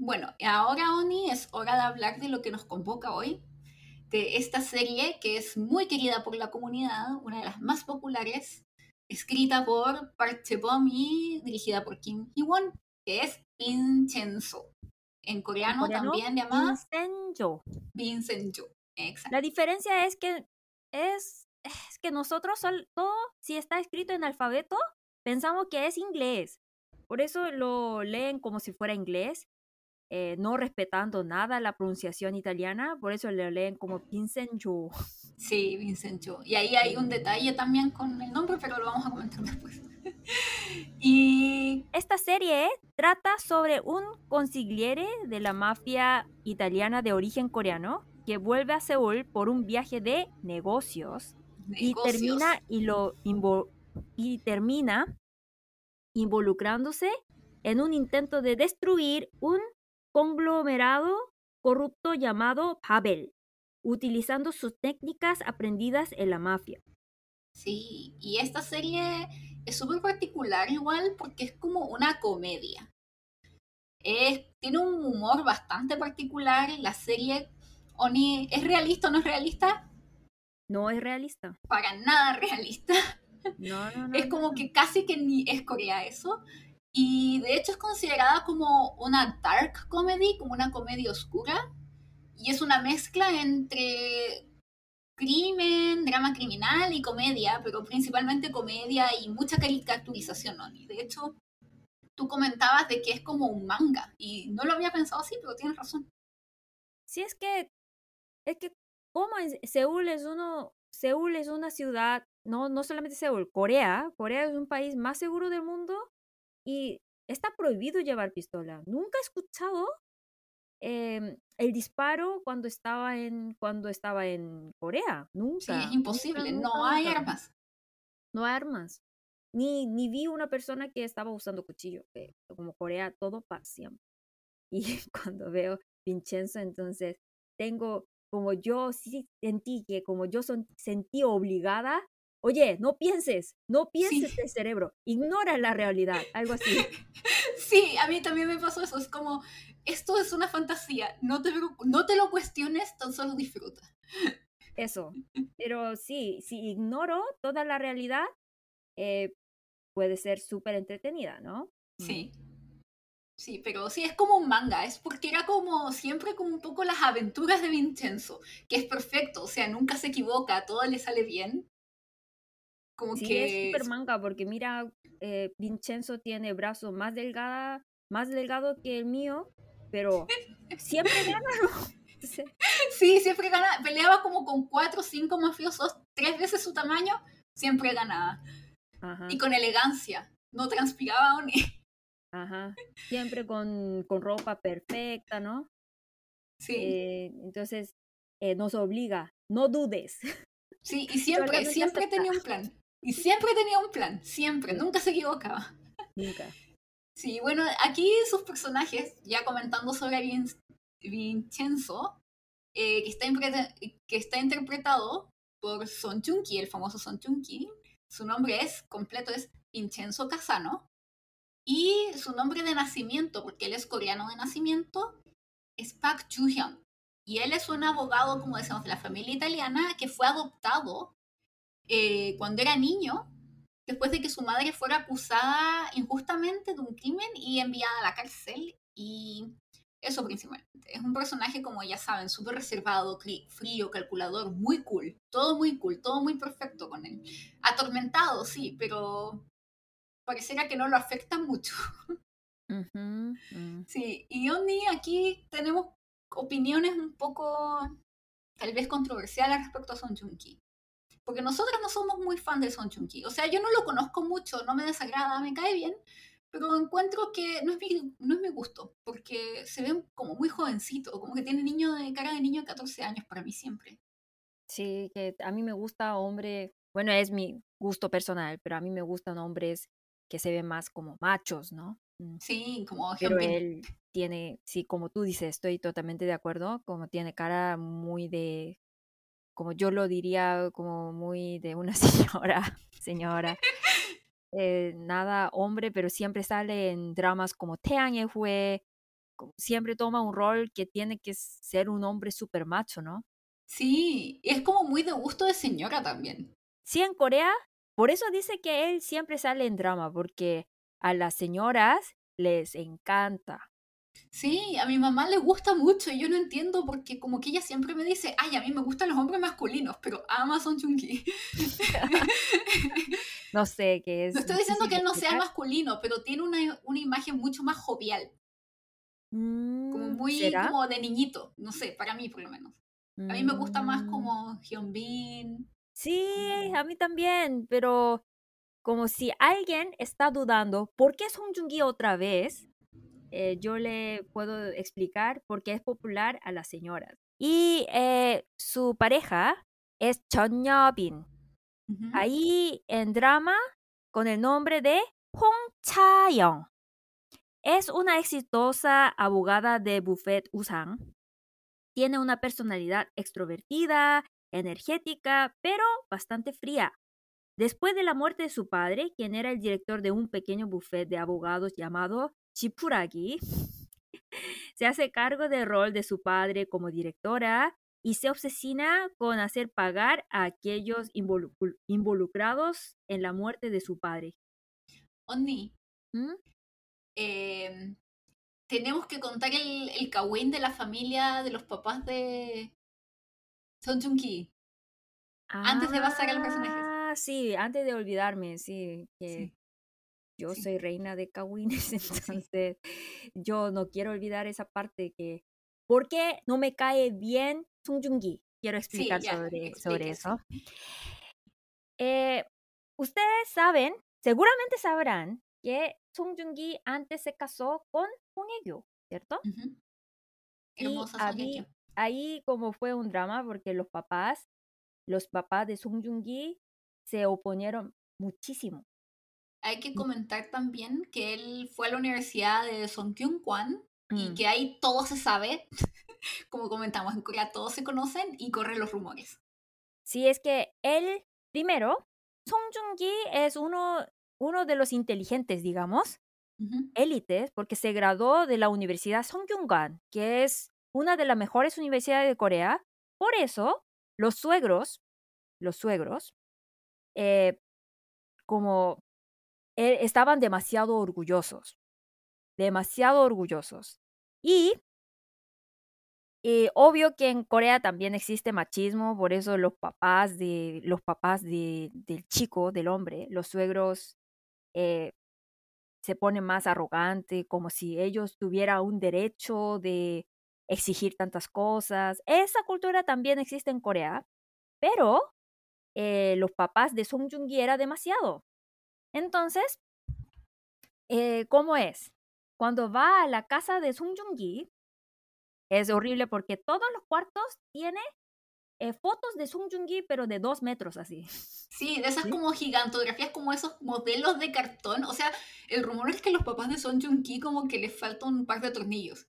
Bueno, ahora Oni es hora de hablar de lo que nos convoca hoy, de esta serie que es muy querida por la comunidad, una de las más populares, escrita por Park Chae-bom y dirigida por Kim Hee-won, que es Vincenzo. En coreano, también llamada Vincenzo. Vincenzo, exacto. La diferencia es que es, es que nosotros todo, si está escrito en alfabeto, pensamos que es inglés. Por eso lo leen como si fuera inglés eh, no respetando nada la pronunciación italiana, por eso le leen como Vincenzo. Sí, Vincenzo. Y ahí hay un detalle también con el nombre, pero lo vamos a comentar después. y esta serie trata sobre un consigliere de la mafia italiana de origen coreano que vuelve a Seúl por un viaje de negocios, y termina y lo y termina involucrándose en un intento de destruir un conglomerado corrupto llamado Pavel, utilizando sus técnicas aprendidas en la mafia. Sí, y esta serie es súper particular igual porque es como una comedia. Es, tiene un humor bastante particular. La serie Oni es realista o no es realista. No es realista. Para nada realista. No, no, no. es como que casi que ni es Corea eso. Y de hecho es considerada como una dark comedy, como una comedia oscura. Y es una mezcla entre crimen, drama criminal y comedia, pero principalmente comedia y mucha caricaturización, ¿no? de hecho, tú comentabas de que es como un manga, y no lo había pensado así, pero tienes razón. Sí, es que, es que, como Seúl es uno, Seúl es una ciudad, no, no solamente Seúl, Corea, Corea es un país más seguro del mundo y está prohibido llevar pistola. Nunca he escuchado Em, el disparo cuando estaba en cuando estaba en Corea. Nunca. Sí, es imposible. no hay armas. No hay armas. Ni, ni vi una persona que estaba usando cuchillo. Como Corea todo pasa siempre. Y cuando veo Vincenzo, entonces tengo como yo sí sentí que como yo son, sentí obligada Oye, no pienses, no pienses el cerebro, ignora la realidad, algo así. Sí, a mí también me pasó eso, es como, esto es una fantasía, no te, no te lo cuestiones, tan solo disfruta. Eso, pero sí, si ignoro toda la realidad, eh, puede ser súper entretenida, ¿no? Mm. Sí. Sí, pero sí, es como un manga, es porque era como siempre como un poco las aventuras de Vincenzo, que es perfecto, o sea, nunca se equivoca, todo le sale bien, como sí, que... es súper manga, porque mira, eh, Vincenzo tiene brazo más delgada, más delgado que el mío, pero siempre gana, Sí, siempre gana. Peleaba como con cuatro o cinco mafiosos, tres veces su tamaño, siempre ganaba. Y con elegancia, no transpiraba ni. Ajá. Siempre con, con ropa perfecta, ¿no? Sí. Eh, entonces, eh, nos obliga, no dudes. Sí, y siempre, siempre tenía un plan. Y siempre tenía un plan, siempre, nunca se equivocaba. Nunca. Sí, bueno, aquí sus personajes, ya comentando sobre Vincenzo, eh, que, está que está interpretado por Son Joong-ki, el famoso Son Joong-ki. Su nombre es completo es Vincenzo Casano. Y su nombre de nacimiento, porque él es coreano de nacimiento, es Park Joo-hyun. Y él es un abogado, como decimos, de la familia italiana que fue adoptado eh, cuando era niño, después de que su madre fuera acusada injustamente de un crimen y enviada a la cárcel. Y eso principalmente. Es un personaje, como ya saben, súper reservado, frío, calculador, muy cool. Todo muy cool, todo muy perfecto con él. Atormentado, sí, pero pareciera que no lo afecta mucho. Mm. Sí, y Oni, aquí tenemos opiniones un poco, tal vez controversiales respecto a Son Joong-ki. Porque nosotras no somos muy fan de Son Joong-ki. O sea, yo no lo conozco mucho, no me desagrada, me cae bien, pero encuentro que no es mi, no es mi gusto, porque se ve como muy jovencito, como que tiene niño de cara de niño de 14 años para mí siempre. Sí, que a mí me gusta hombre, bueno, es mi gusto personal, pero a mí me gustan hombres que se ven más como machos, ¿no? Mm. Sí, como Pero él tiene, sí, como tú dices, estoy totalmente de acuerdo, como tiene cara muy de como yo lo diría, como muy de una señora, señora. Eh, nada hombre, pero siempre sale en dramas como Teang fue, siempre toma un rol que tiene que ser un hombre súper macho, ¿no? Sí, es como muy de gusto de señora también. Sí, en Corea, por eso dice que él siempre sale en drama, porque a las señoras les encanta. Sí, a mi mamá le gusta mucho y yo no entiendo porque como que ella siempre me dice, ay, a mí me gustan los hombres masculinos, pero ama Son Chunki. no sé qué es. No estoy diciendo que él no sea masculino, pero tiene una, una imagen mucho más jovial. como mm, muy como de niñito, no sé, para mí por lo menos. A mí me gusta más mm. como Hyunbin. Sí, a mí también, pero como si alguien está dudando, ¿por qué Son Joong-ki otra vez? Eh, yo le puedo explicar por qué es popular a las señoras. Y eh, su pareja es Chon Yobin. Ahí en drama con el nombre de Hong Cha-young. Es una exitosa abogada de buffet Usang. Tiene una personalidad extrovertida, energética, pero bastante fría. Después de la muerte de su padre, quien era el director de un pequeño buffet de abogados llamado Chipuragi, se hace cargo del rol de su padre como directora y se obsesiona con hacer pagar a aquellos involucrados en la muerte de su padre. Onni, ¿Mm? em, tenemos que contar el, el de la familia de los papás de Son Jung Ki. antes de pasar a los personajes. Ah, sí, antes de olvidarme, sí. Que Yo soy reina de Kawines, entonces yo no quiero olvidar esa parte que. ¿Por qué no me cae bien Sung Jung Ki? Quiero explicar sobre, sobre eso. Eh, ustedes saben, seguramente sabrán que Sung Jung Ki antes se casó con Song Hye ¿cierto? y ahí, ahí como fue un drama porque los papás, los papás de Sung Jung Ki se oponieron muchísimo. Hay que comentar también que él fue a la universidad de Kyung Kwan y mm. que ahí todo se sabe. Como comentamos, en Corea todos se conocen y corren los rumores. Sí, es que él, primero, Song Joong-ki es uno, uno de los inteligentes, digamos, élites, porque se graduó de la Universidad Kwan, que es una de las mejores universidades de Corea. Por eso, los suegros, los suegros, eh, como estaban demasiado orgullosos, demasiado orgullosos. Y eh, obvio que en Corea también existe machismo, por eso los papás de los papás de, del chico, del hombre, los suegros eh, se ponen más arrogantes, como si ellos tuvieran un derecho de exigir tantas cosas. Esa cultura también existe en Corea, pero eh, los papás de Song Joong-gi era demasiado. Entonces, eh, ¿cómo es? Cuando va a la casa de Song Joong-gi, es horrible porque todos los cuartos tiene eh, fotos de Song Joong-gi, pero de dos metros así. Sí, de esas como gigantografías, como esos modelos de cartón. O sea, el rumor es que los papás de Song Joong-ki como que les falta un par de tornillos.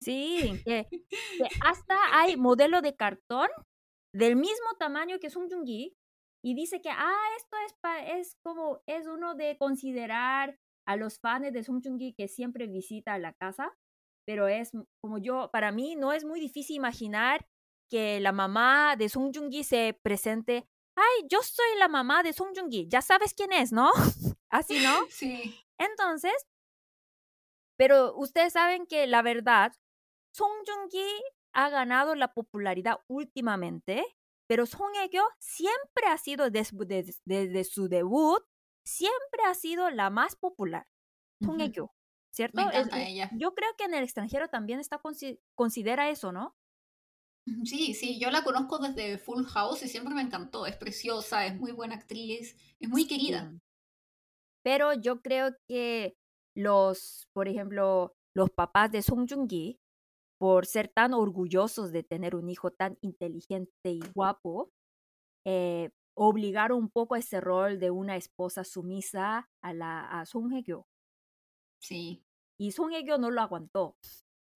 Sí, que, hasta hay modelo de cartón del mismo tamaño que Song Joong-gi, y dice que, ah, esto es, es como, es uno de considerar a los fans de Song Joong-ki que siempre visita la casa, pero es como yo, para mí no es muy difícil imaginar que la mamá de Song Joong-ki se presente, ay, yo soy la mamá de Song Joong-ki, ya sabes quién es, ¿no? Así, ¿no? Sí. Entonces, pero ustedes saben que la verdad, Song Joong-ki ha ganado la popularidad últimamente pero Song Hye-kyo siempre ha sido, desde, su debut, siempre ha sido la más popular. Song Hye-kyo, ¿cierto? Yo creo que en el extranjero también está considera eso, ¿no? Sí, sí, yo la conozco desde Full House y siempre me encantó. Es preciosa, es muy buena actriz, es muy querida. Pero yo creo que los, por ejemplo, los papás de Song Joong-gi por ser tan orgullosos de tener un hijo tan inteligente y guapo, eh, obligaron un poco a ese rol de una esposa sumisa a, la, a Song Hye-kyo. Sí. Y Song Hye-kyo no lo aguantó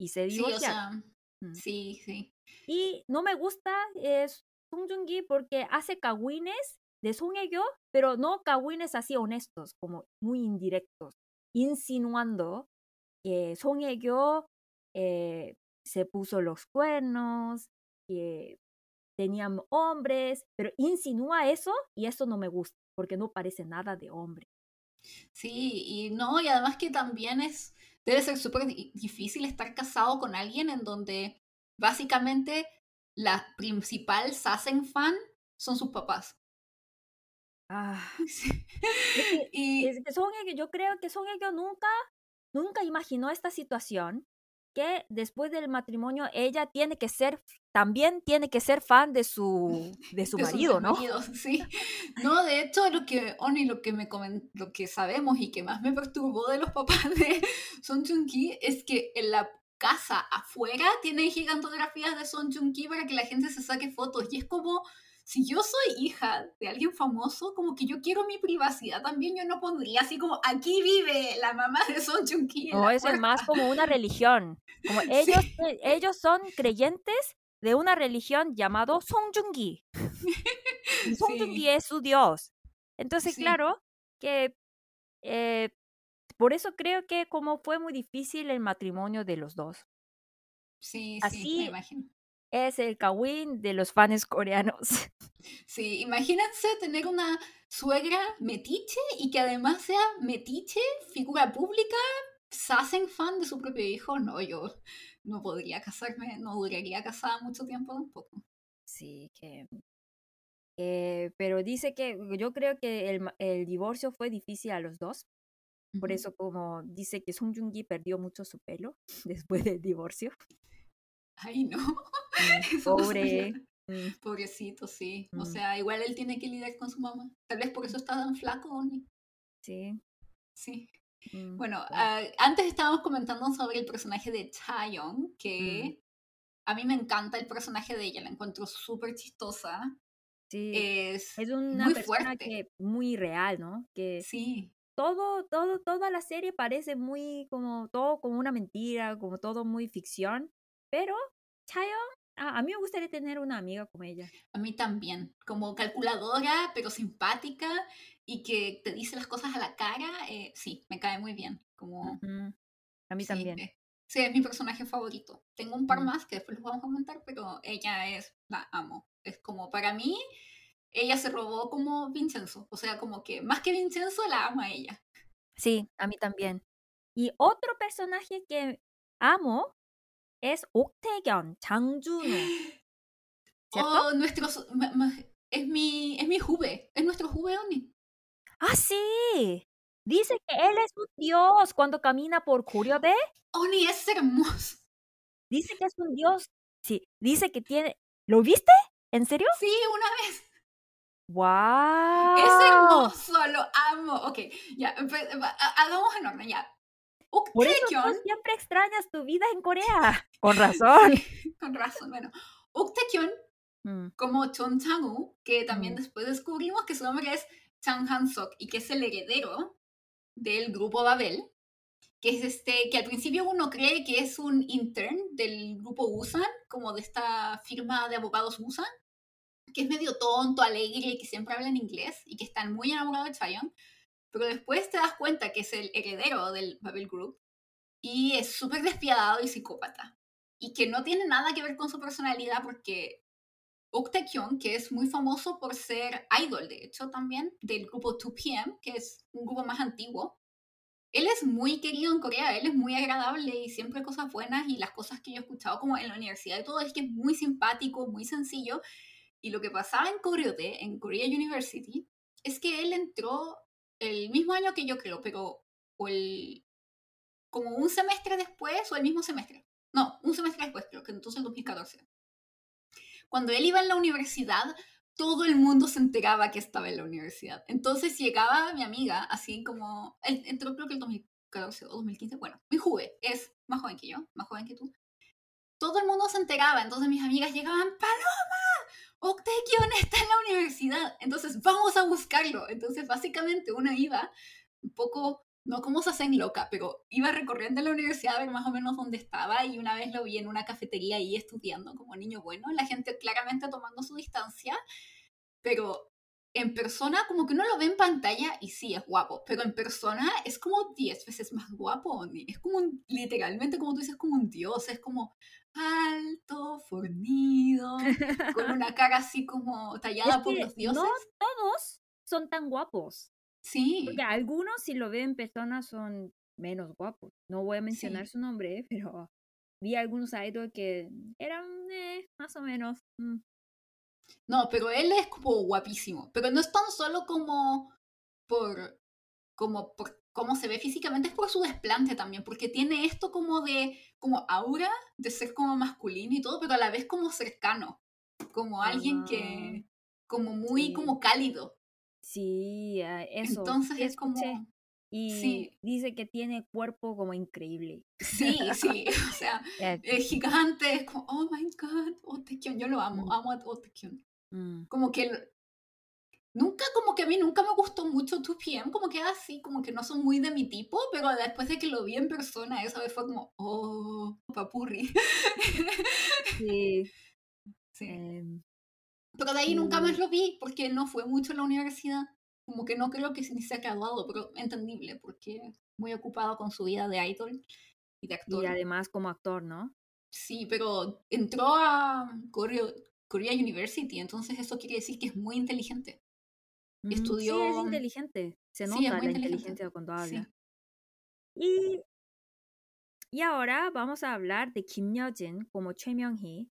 y se dio mm. Sí, sí, Y no me gusta es Song Joong-gi porque hace kawines de Song Hye-kyo, pero no kawines así honestos, como muy indirectos, insinuando que Song Hye-kyo eh, se puso los cuernos, que tenían hombres, pero insinúa eso y eso no me gusta porque no parece nada de hombre. Sí, y no, y además que también es, debe ser súper difícil estar casado con alguien en donde básicamente la principal Sassen fan son sus papás. Ah. y yo creo que Son ellos nunca, nunca imaginó esta situación que después del matrimonio ella tiene que ser, también tiene que ser fan de su, de su marido, ¿no? sí. No, de hecho, lo que, Oni, lo que me lo que sabemos y que más me perturbó de los papás de Son Chun Ki es que en la casa afuera tienen gigantografías de Son Chun Ki para que la gente se saque fotos y es como si yo soy hija de alguien famoso, como que yo quiero mi privacidad también, yo no pondría así como aquí vive la mamá de Son Joong Ki. No, eso es más como una religión. Como ellos, eh, ellos son creyentes de una religión llamado Song Joong Ki. Song Joong Ki es su dios. Entonces, Sí. claro, que eh, por eso creo que como fue muy difícil el matrimonio de los dos. Sí, sí, me imagino. Es el kawin de los fans coreanos. Sí, imagínense tener una suegra metiche y que además sea metiche, figura pública, se hacen fan de su propio hijo. No, yo no podría casarme, no duraría casada mucho tiempo tampoco. Sí, que... eh, pero dice que yo creo que el, el divorcio fue difícil a los dos. Por eso como dice que Sung Joong-gi perdió mucho su pelo después del divorcio. Ay, no. Mm, Eso Pobre. mm, Pobrecito, sí. O Mm. sea, igual él tiene que lidiar con su mamá. Tal vez por eso está tan flaco, Oni. Sí. Sí. mm, Bueno, ah, antes estábamos comentando sobre el personaje de Chaeyoung, que a mí me encanta el personaje de ella, la encuentro súper chistosa. sí. Es, es una muy persona fuerte. que muy real, ¿no? Que Sí, todo, todo, toda la serie parece muy como todo como una mentira, como todo muy ficción. Pero Chaeyoung, a, a mí me gustaría tener una amiga como ella. a mí también. Como calculadora, pero simpática y que te dice las cosas a la cara. eh, sí, me cae muy bien. Como, A mí sí, también. eh, sí, es mi personaje favorito. Tengo un par más que después los vamos a comentar, pero ella es, la amo. Es como, para mí, ella se robó como Vincenzo. O sea, como que más que Vincenzo, la ama a ella. Sí, a mí también. Y otro personaje que amo es Ok Tae-yeon, Chang Juno. ¿Cierto? Oh, ma- es mi, es mi juve, es nuestro juve Oni. ¡Ah, sí! Dice que él es un dios cuando camina por Goryeo-dae. Oni es hermoso. Dice que es un dios. Sí, dice que tiene... ¿Lo viste? ¿En serio? Sí, una vez. ¡Wow! Es hermoso, lo amo. Ok, ya, ha- hagamos en orden, ya. Uk Por eso tú siempre extrañas tu vida en Corea. Con razón. con razón, bueno. Uk Taekyon, Mm, como Chon Chang-woo, que también Mm. después descubrimos que su nombre es Chang Han-sok y que es el heredero del grupo Babel, que es este, que al principio uno cree que es un intern del grupo Busan, como de esta firma de abogados Busan, que es medio tonto, alegre que siempre habla en inglés y que están muy enamorados de Chaeyoung, pero después te das cuenta que es el heredero del Babel Group y es súper despiadado y psicópata y que no tiene nada que ver con su personalidad porque Ok Taekyon, que es muy famoso por ser idol, de hecho, también, del grupo 2PM, que es un grupo más antiguo. Él es muy querido en Corea, él es muy agradable y siempre cosas buenas y las cosas que yo he escuchado como en la universidad y todo es que es muy simpático, muy sencillo. Y lo que pasaba en Koreote, en Korea University, es que él entró el mismo año que yo creo, pero o el, como un semestre después o el mismo semestre. No, un semestre después, creo que entonces el 2014 cuando él iba en la universidad, todo el mundo se enteraba que estaba en la universidad. Entonces llegaba mi amiga, así como, él entró creo que el 2014 o 2015, bueno, mi juve es más joven que yo, más joven que tú. Todo el mundo se enteraba, entonces mis amigas llegaban, Paloma, Octequion está en la universidad, entonces vamos a buscarlo. Entonces básicamente uno iba un poco, no como se hacen loca, pero iba recorriendo la universidad a ver más o menos dónde estaba y una vez lo vi en una cafetería ahí estudiando como niño bueno, la gente claramente tomando su distancia, pero en persona como que uno lo ve en pantalla y sí, es guapo, pero en persona es como 10 veces más guapo, es como un, literalmente como tú dices, como un dios, es como alto, fornido, con una cara así como tallada Es por que los dioses. no todos son tan guapos. Sí, Porque algunos, si lo ven en persona, son menos guapos. No voy a mencionar Sí. su nombre, pero vi algunos idols que eran eh, más o menos. mm. No, pero él es como guapísimo. Pero no es tan solo como por, como por cómo se ve físicamente, es por su desplante también, porque tiene esto como de, como aura de ser como masculino y todo, pero a la vez como cercano, como alguien que, como muy sí. como cálido. Sí, ah, eso. Entonces es como. Y sí. dice que tiene cuerpo como increíble. sí, sí, o sea, Eh, es gigante, es como, oh my god, Otekion, yo lo amo, Mm. amo a Otekion. mm, como que nunca, como que a mí nunca me gustó mucho 2PM, como que así, como que no son muy de mi tipo, pero después de que lo vi en persona, esa vez fue como, oh, papurri. sí, sí. em, Pero de ahí nunca más lo vi, porque no fue mucho en la universidad. Como que no creo que ni se ha graduado, pero entendible, porque muy ocupado con su vida de idol y de actor. Y además como actor, ¿no? Sí, pero entró a Korea, University, entonces eso quiere decir que es muy inteligente. Estudió... Mm, sí, es inteligente. Se nota la inteligencia cuando habla. Y, y ahora vamos a hablar de Kim Yo-jin como Choi Myung-hee.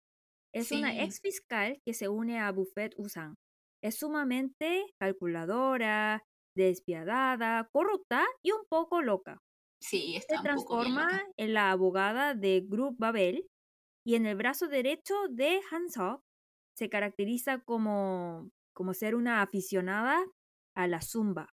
Es una ex fiscal que se une a Buffet Usang. Es sumamente calculadora, despiadada, corrupta y un poco loca. Sí, está Se transforma en la abogada de Group Babel y en el brazo derecho de Han se caracteriza como, como ser una aficionada a la zumba.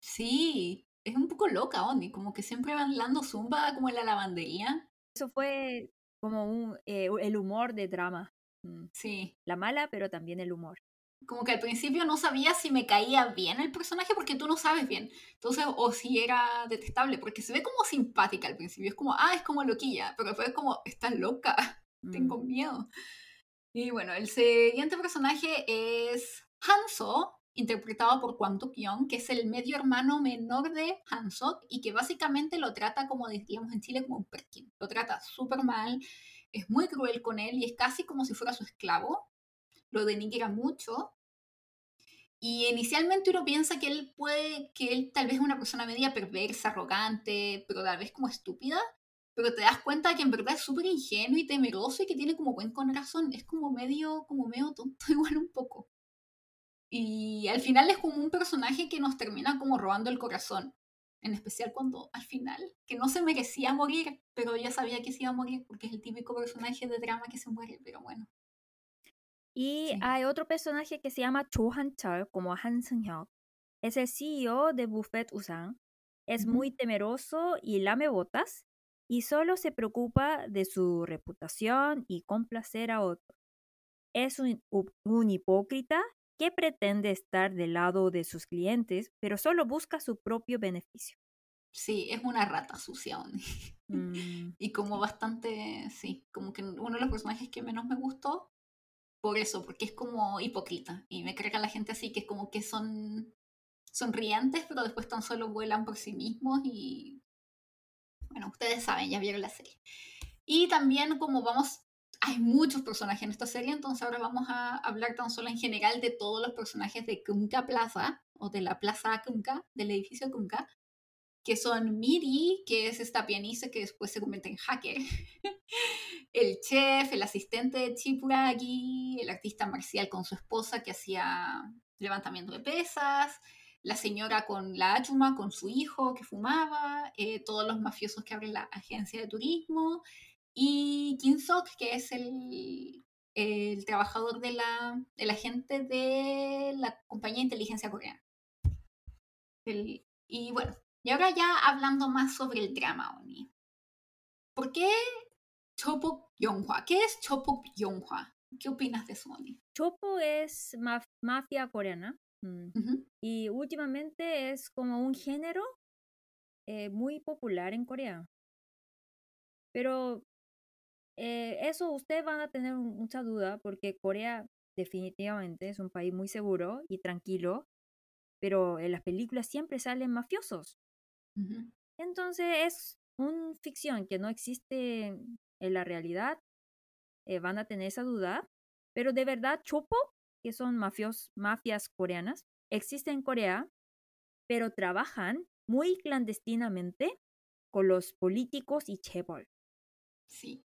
Sí, es un poco loca, Oni, como que siempre bailando zumba como en la lavandería. Eso fue como un, eh, el humor de drama. Mm. Sí. La mala, pero también el humor como que al principio no sabía si me caía bien el personaje porque tú no sabes bien. Entonces, o si era detestable, porque se ve como simpática al principio. Es como, ah, es como loquilla, pero después es como, estás loca, tengo mm. miedo. Y bueno, el siguiente personaje es Hanso, interpretado por Kwang Young, que es el medio hermano menor de Hanso y que básicamente lo trata como diríamos en Chile como un perkin. Lo trata súper mal, es muy cruel con él y es casi como si fuera su esclavo lo denigra mucho. Y inicialmente uno piensa que él puede, que él tal vez es una persona media perversa, arrogante, pero tal vez como estúpida, pero te das cuenta que en verdad es súper ingenuo y temeroso y que tiene como buen corazón. Es como medio, como medio tonto, igual un poco. Y al final es como un personaje que nos termina como robando el corazón. En especial cuando al final, que no se merecía morir, pero ya sabía que se iba a morir porque es el típico personaje de drama que se muere, pero bueno. Y hay otro personaje que se llama Cho Han-chul, como Han Seung-hyuk. Es el CEO de Buffet Usang. Es muy temeroso y lame botas y solo se preocupa de su reputación y complacer a otros. Es un, un, hipócrita que pretende estar del lado de sus clientes, pero solo busca su propio beneficio. Sí, es una rata sucia. Mm. y como bastante, sí, como que uno de los personajes que menos me gustó por eso, porque es como hipócrita. Y me carga la gente así, que es como que son sonrientes, pero después tan solo vuelan por sí mismos y... Bueno, ustedes saben, ya vieron la serie. Y también como vamos, hay muchos personajes en esta serie, entonces ahora vamos a hablar tan solo en general de todos los personajes de Kunka Plaza, o de la Plaza Kunka, del edificio Kunka, que son Miri, que es esta pianista que después se convierte en hacker, el chef, el asistente de Chipuragi, el artista marcial con su esposa que hacía levantamiento de pesas, la señora con la Achuma, con su hijo que fumaba, eh, todos los mafiosos que abren la agencia de turismo, y Kim Sok, que es el, el trabajador de la, de la gente de la compañía de inteligencia coreana. y bueno, y ahora ya hablando más sobre el drama, Oni. ¿Por qué Chopok Yonghua? ¿Qué es Chopok Yonghua? ¿Qué opinas de eso, Oni? Chopo es mafia coreana. Mm. Y últimamente es como un género eh, muy popular en Corea. Pero eh, eso ustedes van a tener mucha duda porque Corea definitivamente es un país muy seguro y tranquilo, pero en las películas siempre salen mafiosos. Entonces es una ficción que no existe en la realidad. Eh, van a tener esa duda. Pero de verdad, Chopo, que son mafios, mafias coreanas, existen en Corea, pero trabajan muy clandestinamente con los políticos y chebol. Sí.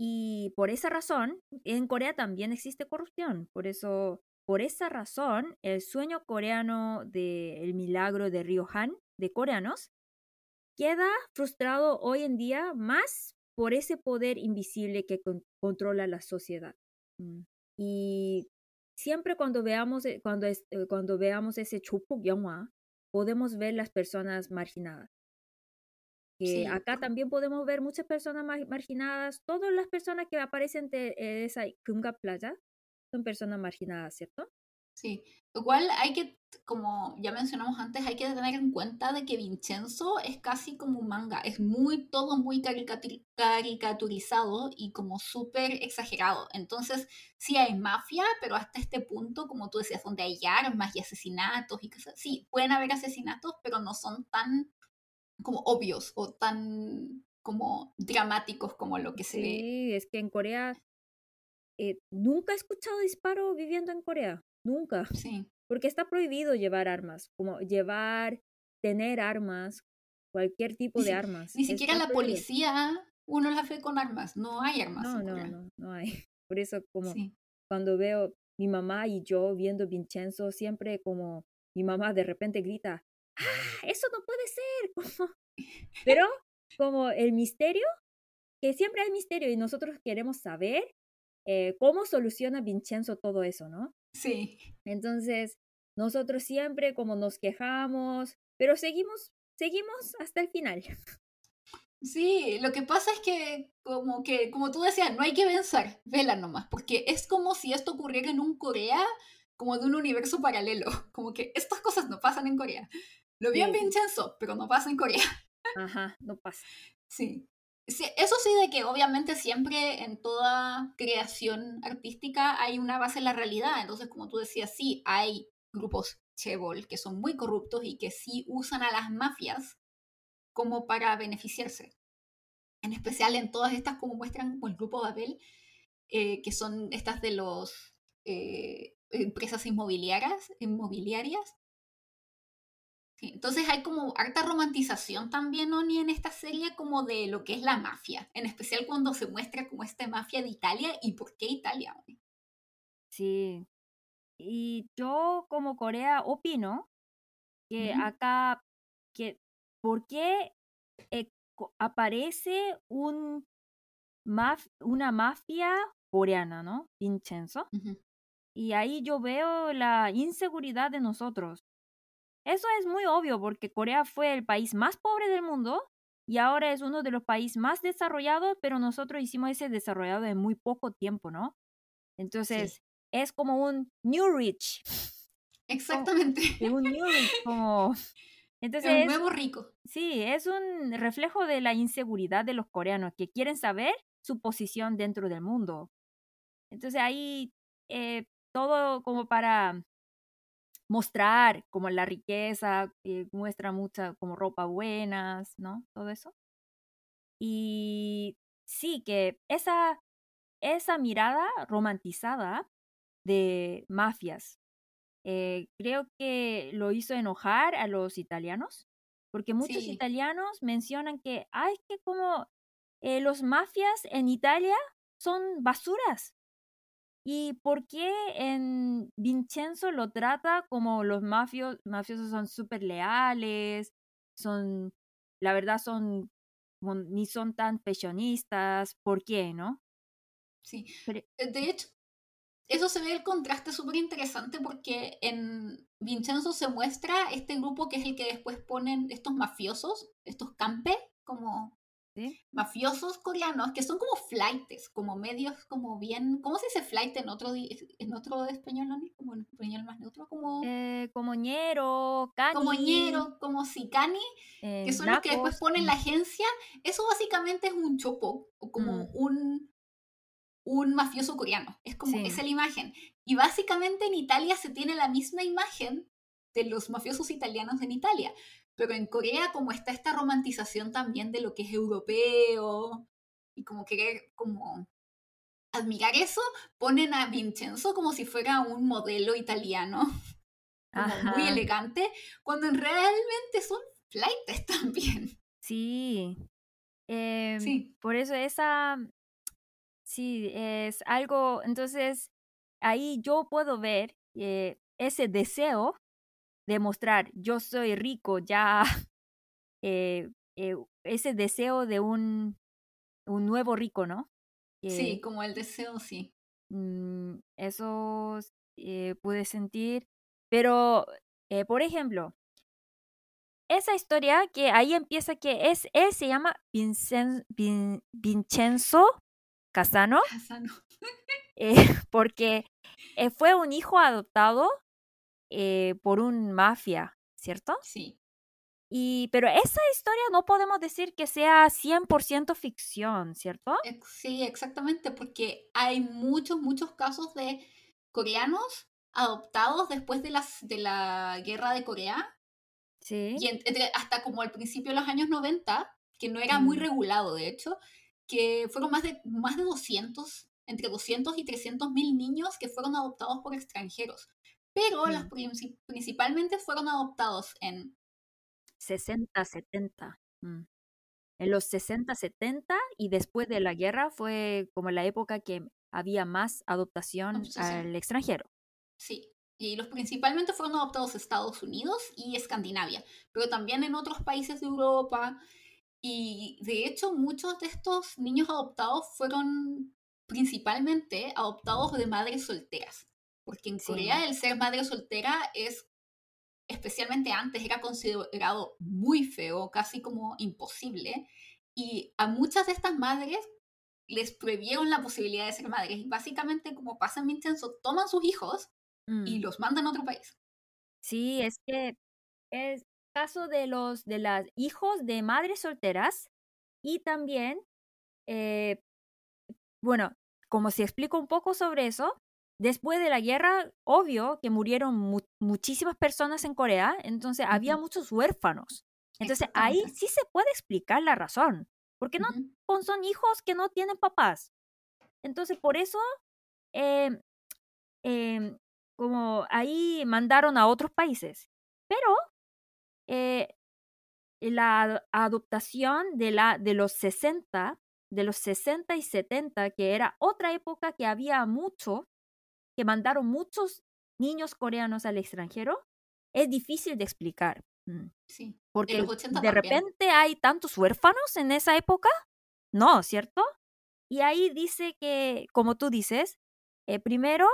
Y por esa razón, en Corea también existe corrupción. Por eso, por esa razón, el sueño coreano del milagro de Río Han de coreanos, queda frustrado hoy en día más por ese poder invisible que controla la sociedad. Mm. Y siempre cuando veamos, e, cuando, eh, cuando veamos ese chupuk yonghwa, podemos ver las personas marginadas. Que acá también podemos ver muchas personas marginadas. Todas las personas que aparecen en esa Kumga Playa son personas marginadas, ¿cierto? Sí, igual hay que, como ya mencionamos antes, hay que tener en cuenta de que Vincenzo es casi como un manga, es muy, todo muy caricaturizado y como súper exagerado. Entonces, sí hay mafia, pero hasta este punto, como tú decías, donde hay armas y asesinatos y cosas, sí, pueden haber asesinatos, pero no son tan como obvios o tan como dramáticos como lo que se ve. Sí, es que en Corea eh, nunca he escuchado disparo viviendo en Corea. Nunca. Sí. Porque está prohibido llevar armas, como llevar, tener armas, cualquier tipo de armas. Ni siquiera la policía uno la ve con armas, no hay armas. No, no, no, no hay. Por eso como cuando veo mi mamá y yo viendo Vincenzo, siempre como mi mamá de repente grita, ¡Ah, eso no puede ser. Pero como el misterio, que siempre hay misterio y nosotros queremos saber eh, cómo soluciona Vincenzo todo eso, ¿no? Sí. Entonces, nosotros siempre como nos quejamos, pero seguimos, seguimos hasta el final. Sí, lo que pasa es que como que, como tú decías, no hay que pensar, vela nomás, porque es como si esto ocurriera en un Corea, como de un universo paralelo, como que estas cosas no pasan en Corea. Lo vi en Vincenzo, pero no pasa en Corea. Ajá, no pasa. Sí. Eso sí, de que obviamente siempre en toda creación artística hay una base en la realidad. Entonces, como tú decías, sí, hay grupos chebol que son muy corruptos y que sí usan a las mafias como para beneficiarse. En especial en todas estas, como muestran con el grupo Babel, eh, que son estas de los eh, empresas inmobiliarias entonces hay como harta romantización también, Oni, en esta serie como de lo que es la mafia, en especial cuando se muestra como esta mafia de Italia y por qué Italia, Oni. Sí, y yo como Corea opino que acá, que ¿por qué eh, aparece un una mafia coreana, ¿no? Vincenzo. Y ahí yo veo la inseguridad de nosotros eso es muy obvio porque Corea fue el país más pobre del mundo y ahora es uno de los países más desarrollados, pero nosotros hicimos ese desarrollado en muy poco tiempo, ¿no? Entonces, es como un New Rich. Exactamente. un New Rich, como... Entonces, un nuevo rico. Sí, es un reflejo de la inseguridad de los coreanos que quieren saber su posición dentro del mundo. Entonces ahí eh, todo como para mostrar como la riqueza, eh, muestra mucha como ropa buenas, ¿no? Todo eso. Y sí, que esa, esa mirada romantizada de mafias, eh, creo que lo hizo enojar a los italianos, porque muchos italianos mencionan que, ay, que como eh, los mafias en Italia son basuras, ¿Y por qué en Vincenzo lo trata como los mafios, mafiosos son súper leales, son, la verdad son, ni son tan pensionistas, ¿por qué, no? Sí, eh, de hecho, eso se ve el contraste súper interesante porque en Vincenzo se muestra este grupo que es el que después ponen estos mafiosos, estos campe, como mafiosos coreanos que son como flightes, como medios como bien, ¿cómo se dice flight en otro en otro español, ¿no? Como en español más neutro, como eh, como ñero, cani, como ñero, como sicani, que eh, son los que después ponen la agencia, eso básicamente es un chopo o como mm. un un mafioso coreano, es como esa es la imagen. Y básicamente en Italia se tiene la misma imagen de los mafiosos italianos en Italia. Pero en Corea como está esta romantización también de lo que es europeo y como querer como admirar eso, ponen a Vincenzo como si fuera un modelo italiano, muy elegante, cuando realmente son flightes también. Sí. Em, sí. Por eso esa, sí, es algo, entonces ahí yo puedo ver eh, ese deseo demostrar yo soy rico, ya eh, eh, ese deseo de un, un nuevo rico, ¿no? sí, como el deseo, sí. Mm, eso eh, pude sentir, pero, por ejemplo, esa historia que ahí empieza que es, él se llama Vincenzo Casano. Casano. porque eh, fue un hijo adoptado eh, por un mafia, ¿cierto? Sí. Y, pero esa historia no podemos decir que sea 100% ficción, ¿cierto? Sí, exactamente, porque hay muchos, muchos casos de coreanos adoptados después de, las, de la guerra de Corea. Sí. Y hasta como al principio de los años 90, que no era muy mm. regulado, de hecho, que fueron más de, más de 200, entre 200 y 300 mil niños que fueron adoptados por extranjeros. Pero las mm. principalmente fueron adoptados en 60, 70. Mm. En los 60, 70 y después de la guerra fue como la época que había más adoptación al extranjero. Sí, y los principalmente fueron adoptados Estados Unidos y Escandinavia, pero también en otros países de Europa. Y de hecho muchos de estos niños adoptados fueron principalmente adoptados de madres solteras, porque en Corea el ser madre soltera es especialmente antes, era considerado muy feo, casi como imposible. Y a muchas de estas madres les prohibieron la posibilidad de ser madres. Y básicamente, como pasa en Vincenzo, toman sus hijos y mm. los mandan a otro país. Sí, es que es caso de los de las hijos de madres solteras y también, eh, bueno, como si explico un poco sobre eso, Después de la guerra, obvio que murieron muchísimas personas en Corea, entonces había muchos huérfanos. Entonces ahí sí se puede explicar la razón, porque no son hijos que no tienen papás. Entonces por eso, em, em, como ahí mandaron a otros países. Pero eh, la adoptación de, la, de los 60, de los 60 y 70, que era otra época que había mucho que mandaron muchos niños coreanos al extranjero, es difícil de explicar. Mm. Sí. Porque de repente hay tantos huérfanos en esa época. No, ¿cierto? Y ahí dice que, como tú dices, eh, primero,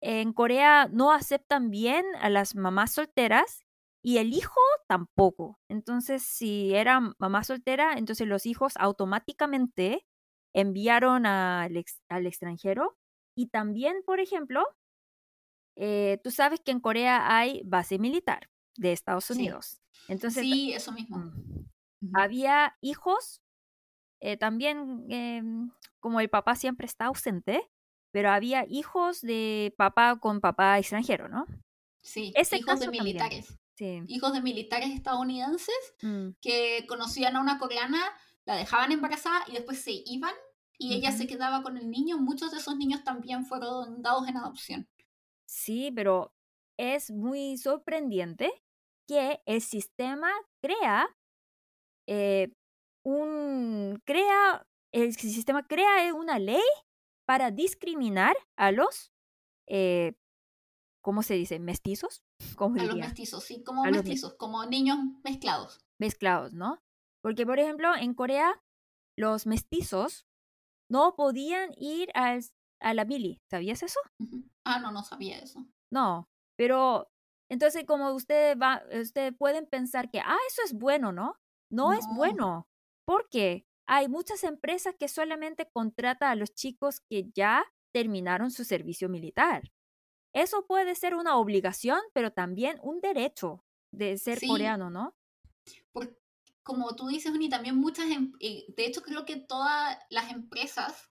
en Corea no aceptan bien a las mamás solteras y el hijo tampoco. Entonces, si era mamá soltera, entonces los hijos automáticamente enviaron al, al extranjero y también, por ejemplo, eh, tú sabes que en Corea hay base militar de Estados Unidos. Sí. Entonces, sí, eso mismo. Había hijos, eh, también em, como el papá siempre está ausente, pero había hijos de papá con papá extranjero, ¿no? Sí, hijos de militares. Sí. Hijos de militares estadounidenses mm. que conocían a una coreana, la dejaban embarazada y después se iban y ella se quedaba con el niño, muchos de esos niños también fueron dados en adopción. Sí, pero es muy sorprendente que el sistema crea eh, un crea el sistema crea una ley para discriminar a los eh, ¿cómo se dice? mestizos a los mestizos sí como mestizos como niños mezclados mezclados no porque por ejemplo en Corea los mestizos no podían ir a la mili. ¿Sabías eso? Ah, no, no sabía eso. No, pero entonces como ustedes va, ustedes pueden pensar que, ah, eso es bueno, ¿no? No, es bueno. porque Hay muchas empresas que solamente contratan a los chicos que ya terminaron su servicio militar. Eso puede ser una obligación, pero también un derecho de ser coreano, ¿no? Como tú dices, Uni, también muchas, em, eh, de hecho creo que todas las empresas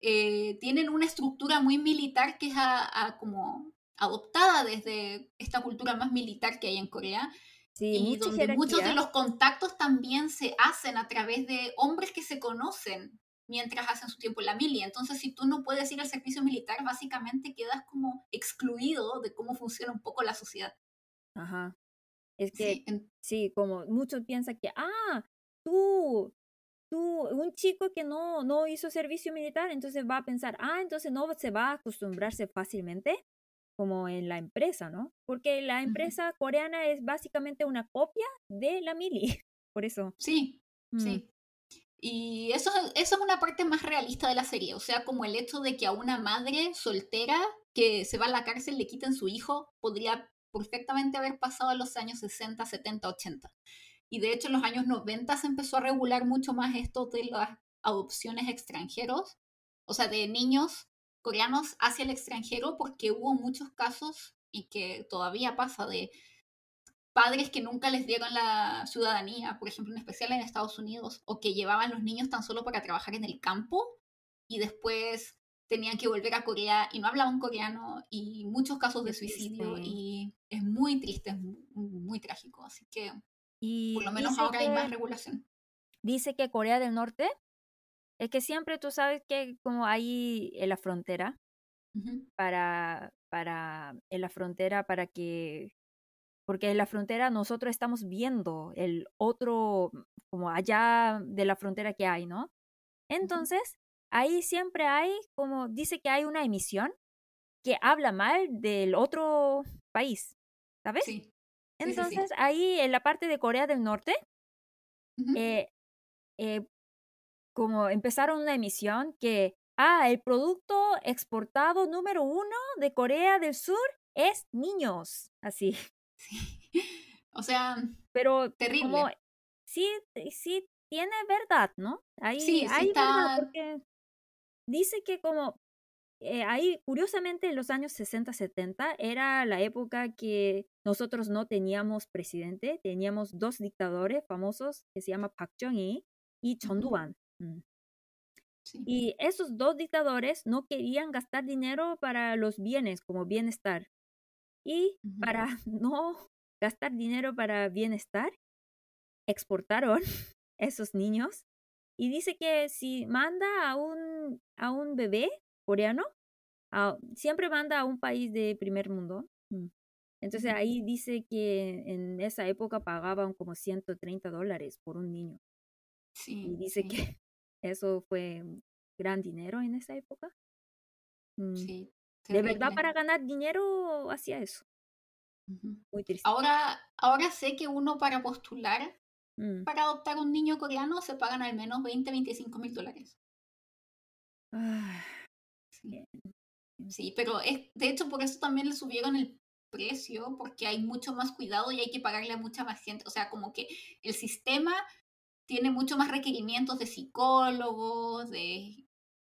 eh, tienen una estructura muy militar que es como adoptada desde esta cultura más militar que hay en Corea. Sí, y donde muchos de los contactos también se hacen a través de hombres que se conocen mientras hacen su tiempo en la mili. Entonces, si tú no puedes ir al servicio militar, básicamente quedas como excluido de cómo funciona un poco la sociedad. Ajá. Es que, sí, como muchos piensan que, ah, tú, tú, un chico que no, no hizo servicio militar, entonces va a pensar, ah, entonces no se va a acostumbrarse fácilmente como en la empresa, ¿no? Porque la empresa coreana es básicamente una copia de la mili, por eso. Sí, mm. sí. Y eso, eso es una parte más realista de la serie, o sea, como el hecho de que a una madre soltera que se va a la cárcel le quiten su hijo podría perfectamente haber pasado en los años 60, 70, 80. Y de hecho en los años 90 se empezó a regular mucho más esto de las adopciones extranjeros, o sea, de niños coreanos hacia el extranjero porque hubo muchos casos y que todavía pasa de padres que nunca les dieron la ciudadanía, por ejemplo, en especial en Estados Unidos, o que llevaban los niños tan solo para trabajar en el campo y después tenían que volver a Corea y no hablaban coreano y muchos casos de suicidio y es muy triste, es muy, trágico, así que y por lo menos ahora hay más regulación. Dice que Corea del Norte es que siempre tú sabes que como ahí en la frontera para para en la frontera para que porque en la frontera nosotros estamos viendo el otro como allá de la frontera que hay, ¿no? Entonces, ahí siempre hay, como dice que hay una emisión que habla mal del otro país, ¿sabes? Sí. Entonces, ahí en la parte de Corea del Norte, eh, eh, como empezaron una emisión que, ah, el producto exportado número uno de Corea del Sur es niños, así. O sea, pero terrible. sí, sí, tiene verdad, ¿no? Ahí, sí, hay verdad porque dice que como eh, ahí, curiosamente, en los años 60-70 era la época que nosotros no teníamos presidente, teníamos dos dictadores famosos que se llaman Park Chung-hee y Chon Doo-hwan. Mm. Y esos dos dictadores no querían gastar dinero para los bienes como bienestar. Y para no gastar dinero para bienestar, exportaron esos niños y dice que si manda a un, a un bebé coreano, siempre manda a un país de primer mundo. Mm. Entonces ahí dice que en esa época pagaban como 130 dólares por un niño. Sí, y dice que eso fue gran dinero en esa época. Mm. Sí, de verdad para ganar dinero hacía eso. Muy triste. Ahora, ahora sé que uno para postular mm. para adoptar un niño coreano se pagan al menos 20, 25 mil dólares. Ah, sí. pero es, de hecho por eso también le subieron el precio, porque hay mucho más cuidado y hay que pagarle a mucha más gente. O sea, como que el sistema tiene mucho más requerimientos de psicólogos, de,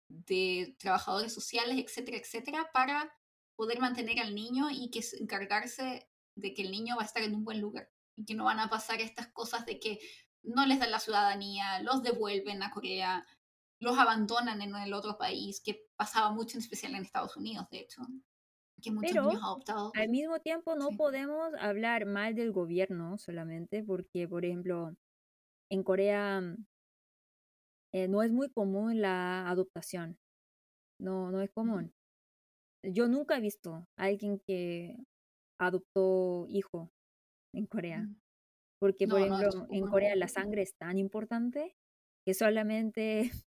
de trabajadores sociales, etcétera, etcétera, para poder mantener al niño y que encargarse de que el niño va a estar en un buen lugar y que no van a pasar estas cosas de que no les dan la ciudadanía, los devuelven a Corea, los abandonan en el otro país, que pasaba mucho en especial en Estados Unidos, de hecho. Que muchos niños adoptados. Al mismo tiempo no podemos hablar mal del gobierno solamente porque, por ejemplo, en Corea eh, no es muy común la adoptación. No, no es común. Yo nunca he visto a alguien que adoptó hijo en Corea. Mm. Porque, por ejemplo, en Corea la sangre es tan importante que solamente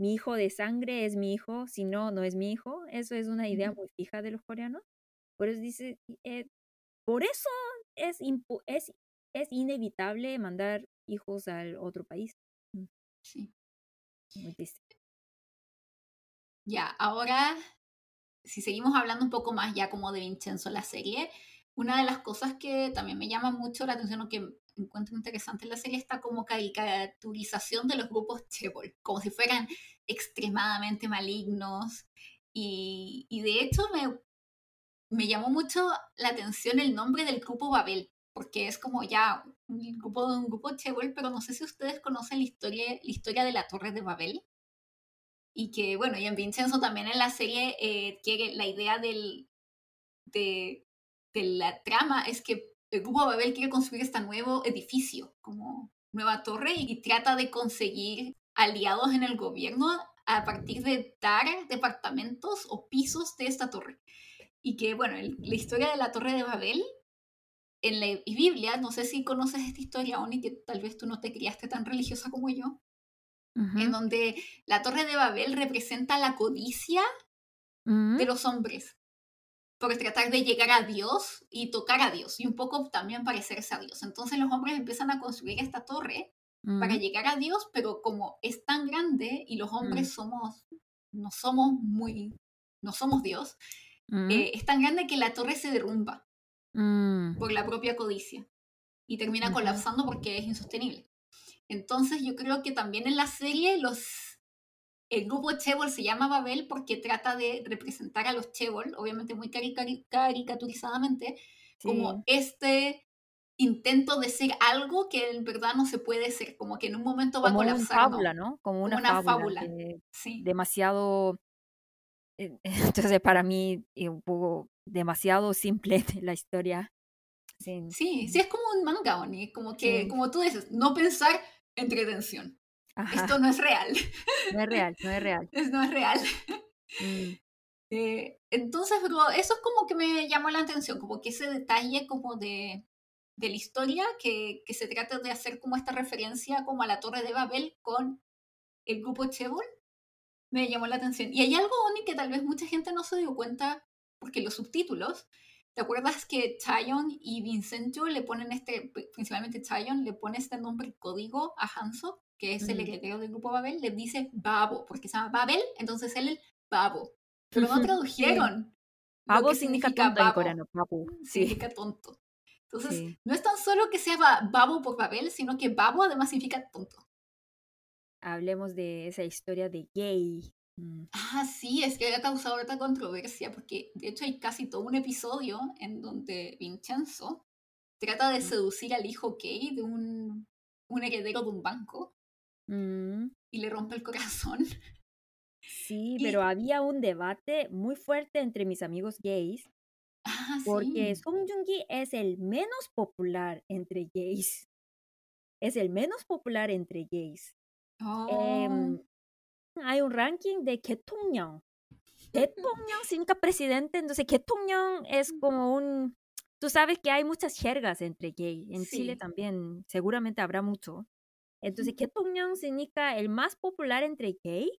mi hijo de sangre es mi hijo, si no, no es mi hijo. Eso es una idea muy fija de los coreanos. Por eso dice, eh, por eso es, es, es inevitable mandar hijos al otro país. Mm. Sí. Muy triste. Ya, ahora si seguimos hablando un poco más ya como de Vincenzo la serie, una de las cosas que también me llama mucho la atención o que encuentro interesante en la serie está como caricaturización de los grupos Chebol, como si fueran extremadamente malignos. Y, de hecho me, me llamó mucho la atención el nombre del grupo Babel, porque es como ya un grupo de un grupo Chebol, pero no sé si ustedes conocen la historia, la historia de la Torre de Babel y que, bueno, y en Vincenzo también en la serie eh, la idea del, de, de, la trama es que el grupo Babel quiere construir este nuevo edificio, como nueva torre, y trata de conseguir aliados en el gobierno a partir de dar departamentos o pisos de esta torre. Y que, bueno, la historia de la torre de Babel en la Biblia, no sé si conoces esta historia, Oni, que tal vez tú no te criaste tan religiosa como yo, en donde la Torre de Babel representa la codicia mm. de los hombres por tratar de llegar a Dios y tocar a Dios y un poco también parecerse a Dios. Entonces los hombres empiezan a construir esta torre para llegar a Dios, pero como es tan grande y los hombres mm. somos, no somos muy, no somos Dios, mm. eh, es tan grande que la torre se derrumba por la propia codicia y termina colapsando porque es insostenible. Entonces yo creo que también en la serie los el grupo Chebol se llama Babel porque trata de representar a los Chebol, obviamente muy caricaturizadamente, como este intento de ser algo que en verdad no se puede ser, como que en un momento va a colapsar. Como una fábula, ¿no? Como una, fábula. sí. Demasiado, eh, entonces para mí un poco demasiado simple la historia. Sí, sí, es como un manga, Oni, como que, como tú dices, no pensar entretención. Esto no es real. No es real, no es real. no es real. Mm. Eh, entonces, eso es como que me llamó la atención, como que ese detalle como de, de la historia, que, que, se trata de hacer como esta referencia como a la Torre de Babel con el grupo Chebol, me llamó la atención. Y hay algo, Oni, que tal vez mucha gente no se dio cuenta, porque los subtítulos, ¿te acuerdas que Chayon y Vincenzo le ponen este, principalmente Chayon, le pone este nombre código a Hanso? Que es el heredero del grupo Babel, le dice Babo, porque se llama Babel, entonces él es Babo. Pero no tradujeron. Babo significa, tonto en coreano, Significa tonto. Entonces, no es tan solo que sea Babo por Babel, sino que Babo además significa tonto. Hablemos de esa historia de gay. Mm. Ah, sí, es que ha causado harta controversia, porque de hecho hay casi todo un episodio en donde Vincenzo trata de seducir al hijo gay de un, un heredero de un banco Mm. y le rompe el corazón. Sí, pero había un debate muy fuerte entre mis amigos gays. Ah, porque Song Joong-ki es el menos popular entre gays. Es el menos popular entre gays. Em, oh. hay un ranking de Ketongyong. Ketongyong significa presidente, entonces Ketongyong es como un... Tú sabes que hay muchas jergas entre gays. En Chile también seguramente habrá mucho. Entonces, Ketongyong significa el más popular entre gay.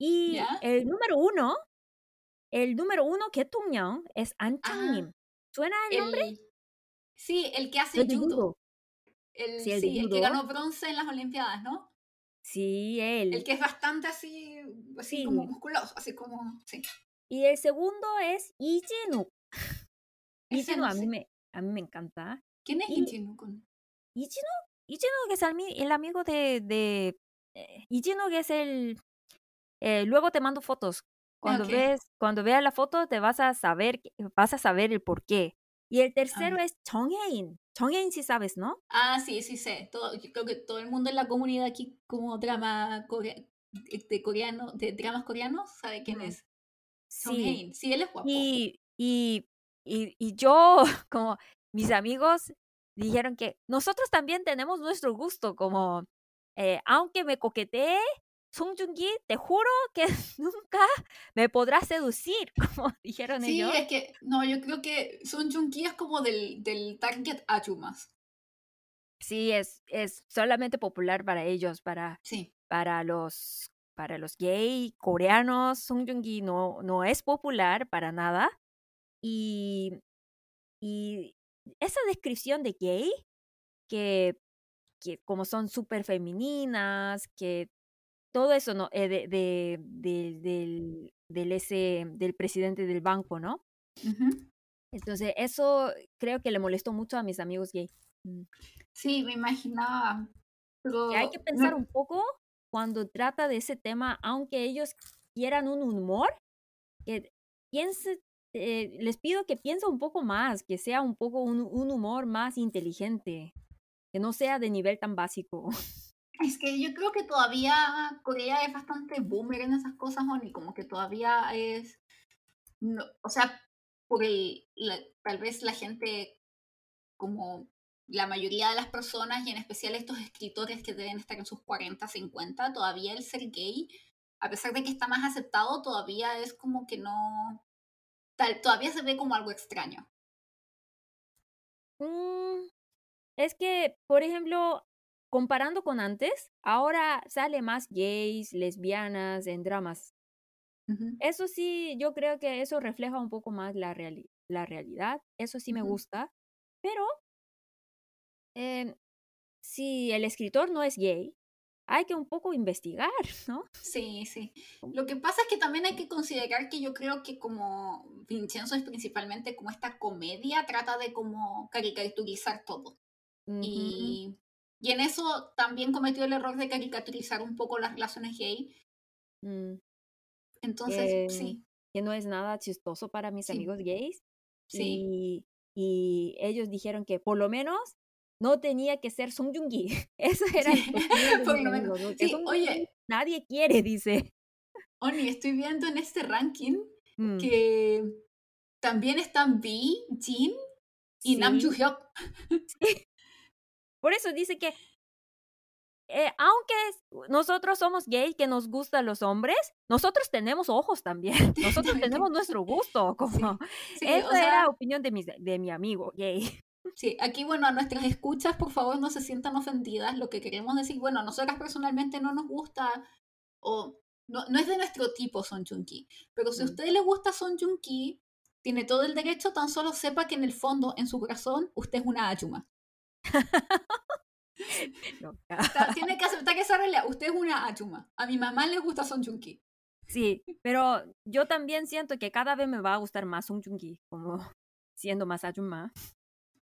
Y el número uno, el número uno Ketongyong es An Chang-nim. ¿Suena el, nombre? Sí, el que hace judo. El, sí, el, que ganó bronce en las Olimpiadas, ¿no? Sí, él. El que es bastante así, así como musculoso, así como, sí. Y el segundo es Lee Jinuk. Lee a, mí me, a mí me encanta. ¿Quién es Lee Jinuk? Ichino es el, amigo de, de eh, es el eh, luego te mando fotos. Cuando ves, cuando veas la foto te vas a saber, vas a saber el por qué. Y el tercero es Chonghain. Chonghain sí sabes, ¿no? Ah, sí, sí sé. Todo, yo creo que todo el mundo en la comunidad aquí como drama de coreano, de dramas coreanos sabe quién es. Sí. sí, él es guapo. Y, y, y, y yo, como mis amigos, dijeron que nosotros también tenemos nuestro gusto, como eh, aunque me coquetee, Song Joong-ki, te juro que nunca me podrá seducir, como dijeron ellos. Sí, es que, no, yo creo que Song Joong-ki es como del, del target más. Sí, es, es solamente popular para ellos, para, sí. para los para los gay coreanos, Song Joong-ki no, no es popular para nada. Y, y esa descripción de gay, que, que como son súper femeninas, que todo eso no, eh, de, de, del, del, ese, del presidente del banco, ¿no? Entonces, eso creo que le molestó mucho a mis amigos gay. Mm. Sí, me imaginaba. Pero... hay que pensar un poco cuando trata de ese tema, aunque ellos quieran un humor, que piense, eh, les pido que piensen un poco más, que sea un poco un, humor más inteligente, que no sea de nivel tan básico. Es que yo creo que todavía Corea es bastante boomer en esas cosas, y como que todavía es, no, o sea, por tal vez la gente, como la mayoría de las personas, y en especial estos escritores que deben estar en sus 40, 50, todavía el ser gay, a pesar de que está más aceptado, todavía es como que no, todavía se ve como algo extraño. Mm, es que, por ejemplo, comparando con antes, ahora sale más gays, lesbianas en dramas. Eso sí, yo creo que eso refleja un poco más la, la realidad. Eso sí me gusta. Pero em, si el escritor no es gay, hay que un poco investigar, ¿no? Sí, sí. Lo que pasa es que también hay que considerar que yo creo que como Vincenzo es principalmente como esta comedia, trata de como caricaturizar todo. y, y, en eso también cometió el error de caricaturizar un poco las relaciones gay. Mm, Entonces, que, sí. que no es nada chistoso para mis Sí. amigos gays. Sí. Y, y ellos dijeron que por lo menos no tenía que ser Song Joong-ki. Eso era Sí, por lo menos. oye. Nadie quiere, dice. Oni, estoy viendo en este ranking Mm, que también están V, Jin y Nam sí. Joo-hyuk. Por eso dice que eh, aunque nosotros somos gays, que nos gustan los hombres, nosotros tenemos ojos también. Nosotros tenemos nuestro gusto. Como, Sí, esa o sea, era opinión de, mis- de mi amigo gay. Sí, aquí, bueno, a nuestras escuchas, por favor, no se sientan ofendidas. Lo que queremos decir, bueno, a nosotras personalmente no nos gusta, o no, no es de nuestro tipo Son Joong-ki, pero si a Mm. usted le gusta Son Joong-ki, tiene todo el derecho, tan solo sepa que en el fondo, en su corazón, usted es una Ayuma. Tiene que aceptar que esa realidad, usted es una Ayuma. A mi mamá le gusta Son Joong-ki. Sí, pero yo también siento que cada vez me va a gustar más Song Joong-ki, como siendo más Ayuma.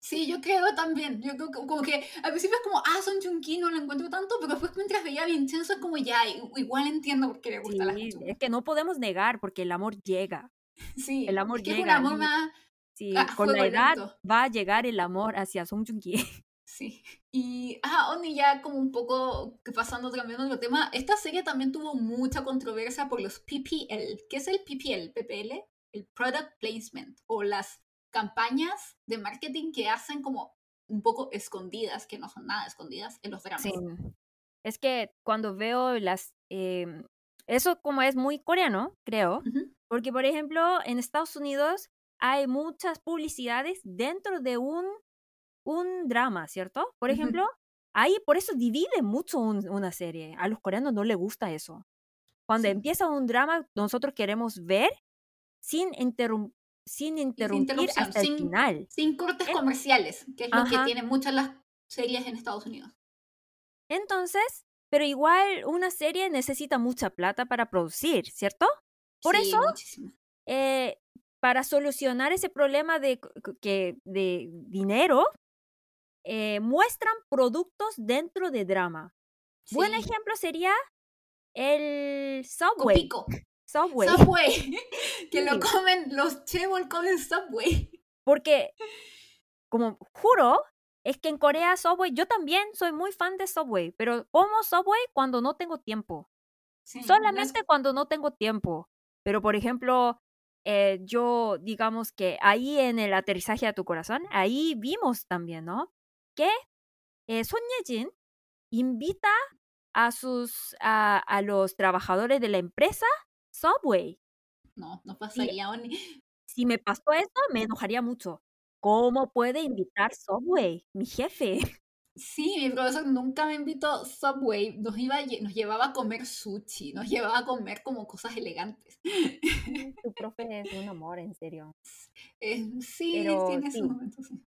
Sí, yo creo también. Yo creo que, como que al principio es como, ah, Son Joong-ki no lo encuentro tanto, pero después mientras veía a Vincenzo es como, ya, igual entiendo por qué le gusta la Ayuma. es que no podemos negar porque el amor llega. Sí, el amor es que es un llega amor más... Sí, Ah, con la edad lento. va a llegar el amor hacia Song Joong-ki. Sí. Y, ah, Oni, ya como un poco pasando cambiando otro tema, esta serie también tuvo mucha controversia por los PPL. ¿Qué es el PPL? PPL, el Product Placement, o las campañas de marketing que hacen como un poco escondidas, que no son nada escondidas, en los dramas. Sí. Es que cuando veo las... em, eso como es muy coreano, creo, porque por ejemplo en Estados Unidos hay muchas publicidades dentro de un, un drama, ¿cierto? Por ejemplo, ahí por eso divide mucho un- una serie. A los coreanos no les gusta eso. Cuando Sí. empieza un drama, nosotros queremos ver sin, interrum- sin interrumpir interrupción, hasta el sin- final. Sin cortes comerciales, que es lo que tienen muchas las series en Estados Unidos. Entonces, pero igual una serie necesita mucha plata para producir, ¿cierto? Por Sí, eso, eh, para solucionar ese problema de, que, de dinero, eh, muestran productos dentro de drama. Buen ejemplo sería el Subway. Copico. Subway. Subway. que lo comen, los chebol comen Subway. Porque, como juro, es que en Corea Subway, yo también soy muy fan de Subway, pero como Subway cuando no tengo tiempo. Sí, no es- Solamente cuando no tengo tiempo. Pero, por ejemplo, eh, yo, digamos que ahí en el aterrizaje a tu corazón, ahí vimos también, ¿no? Que eh, Son Ye-jin invita a, sus, a, a los trabajadores de la empresa Subway. No, no pasaría Oni. Si me pasó eso, me enojaría mucho. ¿Cómo puede invitar Subway, mi jefe? Sí, mi profesor nunca me invitó Subway. Nos, iba, nos llevaba a comer sushi, nos llevaba a comer como cosas elegantes. Tu profe es un amor, en serio. Eh, sí, Pero tiene sí. sus momentos. sí.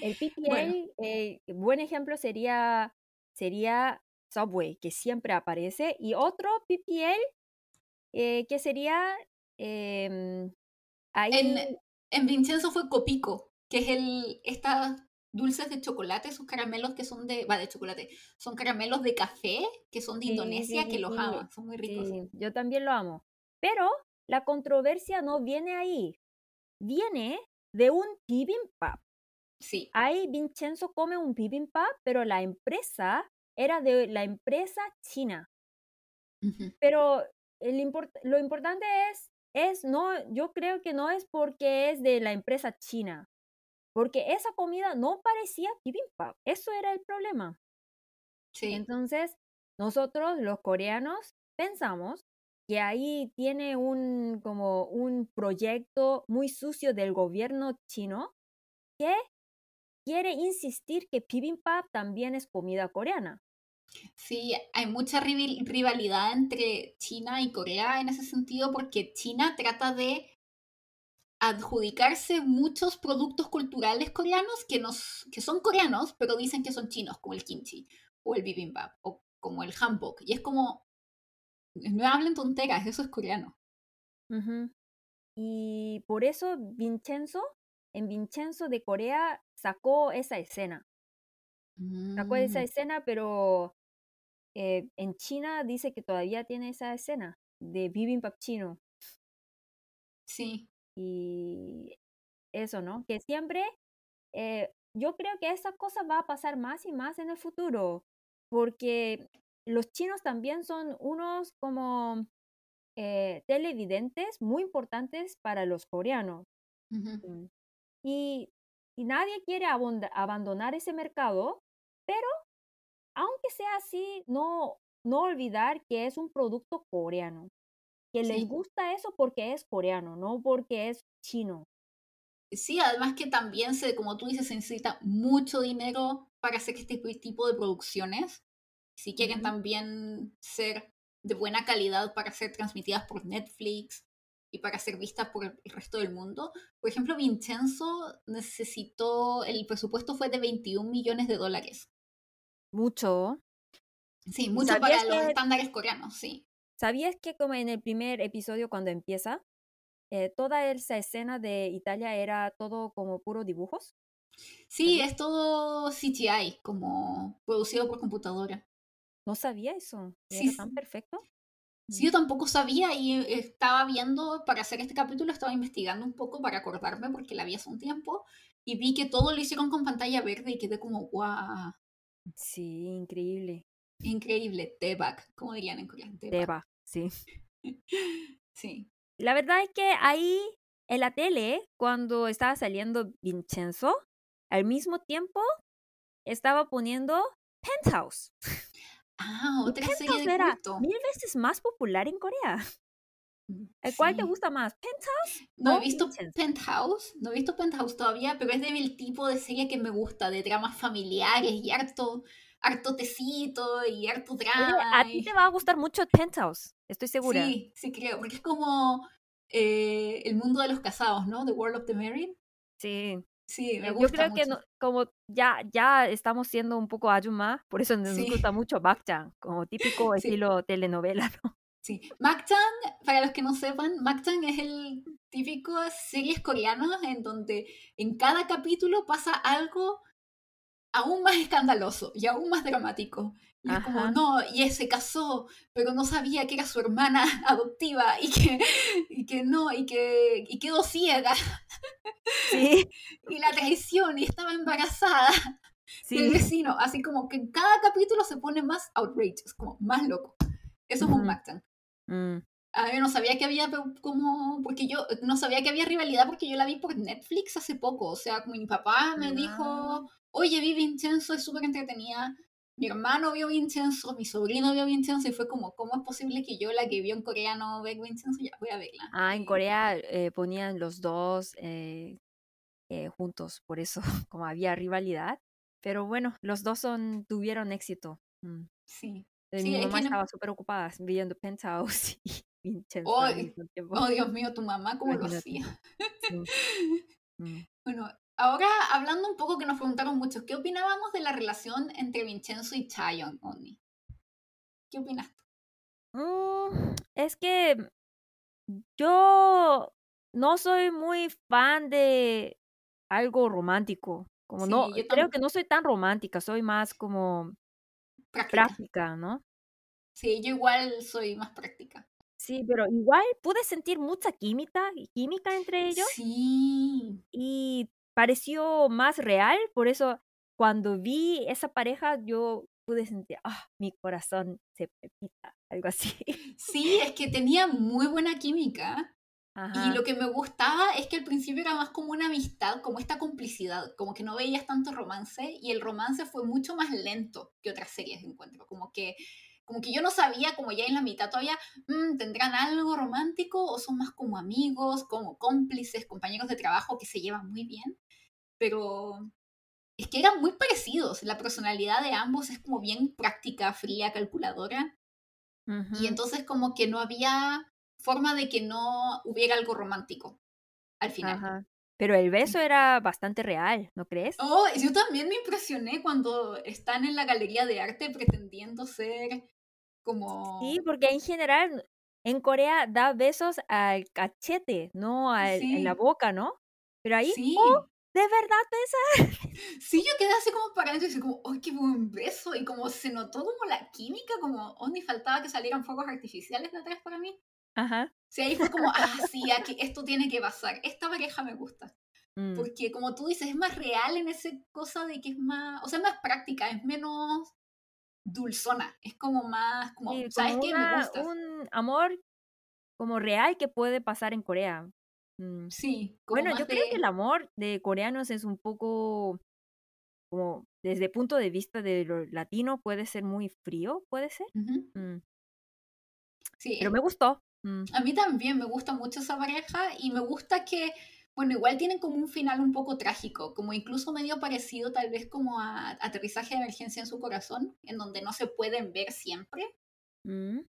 El PPL, Bueno. eh, buen ejemplo sería, sería Subway, que siempre aparece. Y otro PPL, eh, que sería em, ahí. En, en Vincenzo fue Copico, que es el estas dulces de chocolate, esos caramelos que son de, va, de chocolate, son caramelos de café que son de Sí, Indonesia, sí, que los sí. aman, son muy ricos. Sí, yo también lo amo. Pero la controversia no viene ahí. Viene de un bibimbap. Sí, Ahí Vincenzo come un bibimbap, pero la empresa era de la empresa china. Ujú. Pero el import- lo importante es, es no, yo creo que no es porque es de la empresa china, porque esa comida no parecía bibimbap. Eso era el problema. sí. Entonces, nosotros los coreanos pensamos que ahí tiene un como un proyecto muy sucio del gobierno chino que quiere insistir que bibimbap también es comida coreana. Sí, hay mucha rival- rivalidad entre China y Corea en ese sentido porque China trata de adjudicarse muchos productos culturales coreanos que, nos, que son coreanos, pero dicen que son chinos, como el kimchi o el bibimbap o como el hanbok. Y es como, no hablen tonteras, eso es coreano. Y por eso Vincenzo, en Vincenzo de Corea, sacó esa escena. Sacó esa Mm, escena, pero eh, en China dice que todavía tiene esa escena. de bibimbap chino. Sí. Y eso, ¿no? Que siempre, eh, yo creo que esa cosa va a pasar más y más en el futuro, porque los chinos también son unos como eh, televidentes muy importantes para los coreanos. Mm. y, y, nadie quiere abandonar ese mercado, pero aunque sea así, no, no olvidar que es un producto coreano, que les gusta eso porque es coreano, no porque es chino. Sí, además que también, se, como tú dices, se necesita mucho dinero para hacer este tipo de producciones. Si quieren también ser de buena calidad para ser transmitidas por Netflix y para ser vistas por el resto del mundo. Por ejemplo, Vincenzo necesitó, el presupuesto fue de 21 millones de dólares. Mucho. Sí, mucho para los estándares coreanos, sí. ¿Sabías que como en el primer episodio cuando empieza, eh, toda esa escena de Italia era todo como puro dibujos? Sí, es todo CGI, como producido por computadora. No sabía eso. ¿Era tan perfecto? Sí, yo tampoco sabía y eh, estaba viendo, para hacer este capítulo, estaba investigando un poco para acordarme porque la vi hace un tiempo y vi que todo lo hicieron con pantalla verde y quedé como, guau. Sí, increíble. Increíble, Tebak, como dirían en coreano. Tebak, sí. sí. La verdad es que ahí en la tele, cuando estaba saliendo Vincenzo, al mismo tiempo estaba poniendo Penthouse. Ah, otra serie de era mil veces más popular en Corea. ¿El cuál te gusta más? ¿Penthouse? No he visto Penthouse, no he visto Penthouse todavía, pero es del tipo de serie que me gusta, de dramas familiares y harto, harto tecito y harto drama. a ti te va a gustar mucho Penthouse, estoy segura. Sí, sí creo, porque es como eh, el mundo de los casados, ¿no? The World of the Married. Sí. Sí, me gusta Yo creo que como ya, ya estamos siendo un poco ayuma, por eso nos gusta mucho Bakchan, como típico estilo telenovela, ¿no? Sí, Makchan, para los que no sepan, Makchan es el típico series coreanas en donde en cada capítulo pasa algo aún más escandaloso y aún más dramático. Y es como, no, y él se casó, pero no sabía que era su hermana adoptiva y que, y que no, y que y quedó ciega. Sí. y la traición, y estaba embarazada sí. del vecino. Así como que en cada capítulo se pone más outrageous, como más loco. Eso es un Mactan. Mm. Ah, yo no sabía que había como, porque yo no sabía que había rivalidad porque yo la vi por Netflix hace poco. O sea, mi papá me dijo, ah. oye, vi Vincenzo, es súper entretenida mi hermano vio Vincenzo, mi sobrino vio Vincenzo y fue como, ¿cómo es posible que yo, la que vio en coreano, vea Vincenzo? Ya, voy a verla. Ah, en Corea eh, ponían los dos eh, eh, juntos, por eso como había rivalidad. Pero bueno, los dos son, tuvieron éxito. Mm. Sí. Mi mamá estaba súper ocupada viendo Penthouse y Vincenzo. Oh, oh, Dios mío, tu mamá, ¿cómo lo hacía? Mm. Bueno, Ahora, hablando un poco que nos preguntaron mucho, ¿qué opinábamos de la relación entre Vincenzo y Chayon, Oni? ¿Qué opinas mm, es que yo no soy muy fan de algo romántico. Como no, creo que no soy tan romántica, soy más como práctica, ¿no? Sí, yo igual soy más práctica. Sí, pero igual pude sentir mucha química, química entre ellos. Sí. Y pareció más real, por eso cuando vi esa pareja yo pude sentir, ah, mi corazón se pepita, algo así. Sí, es que tenía muy buena química. Y lo que me gustaba es que al principio era más como una amistad, como esta complicidad, como que no veías tanto romance y el romance fue mucho más lento que otras series de encuentro, como que como que yo no sabía, como ya en la mitad todavía, mm, ¿tendrán algo romántico o son más como amigos, como cómplices, compañeros de trabajo que se llevan muy bien? Pero es que eran muy parecidos. La personalidad de ambos es como bien práctica, fría, calculadora. Y entonces como que no había forma de que no hubiera algo romántico al final. Pero el beso era bastante real, ¿no crees? Oh, yo también me impresioné cuando están en la galería de arte pretendiendo ser como... Sí, porque en general en Corea da besos al cachete, no en la boca, ¿no? Pero ahí, sí. Oh, ¿de verdad besa? Sí, yo quedé así como para adentro y como, ¡ay, qué buen beso! Y como se notó como la química, como, oh, ni faltaba que salieran fuegos artificiales de atrás para mí. Ajá. Sí, ahí fue como, ah, sí, aquí, esto tiene que pasar. Esta pareja me gusta. Mm. Porque como tú dices, es más real en esa cosa de que es más, o sea, más práctica, es menos dulzona, es como más, como, Sí, ¿sabes como qué? Me gustas. un amor como real que puede pasar en Corea. Mm. Sí, como Bueno, yo creo que el amor de coreanos es un poco como desde el punto de vista de lo latino puede ser muy frío, puede ser. Mm. Sí, Pero me gustó. Mm. A mí también me gusta mucho esa pareja y me gusta que, bueno, igual tienen como un final un poco trágico, como incluso medio parecido tal vez como a Aterrizaje de Emergencia en su Corazón, en donde no se pueden ver siempre Mm.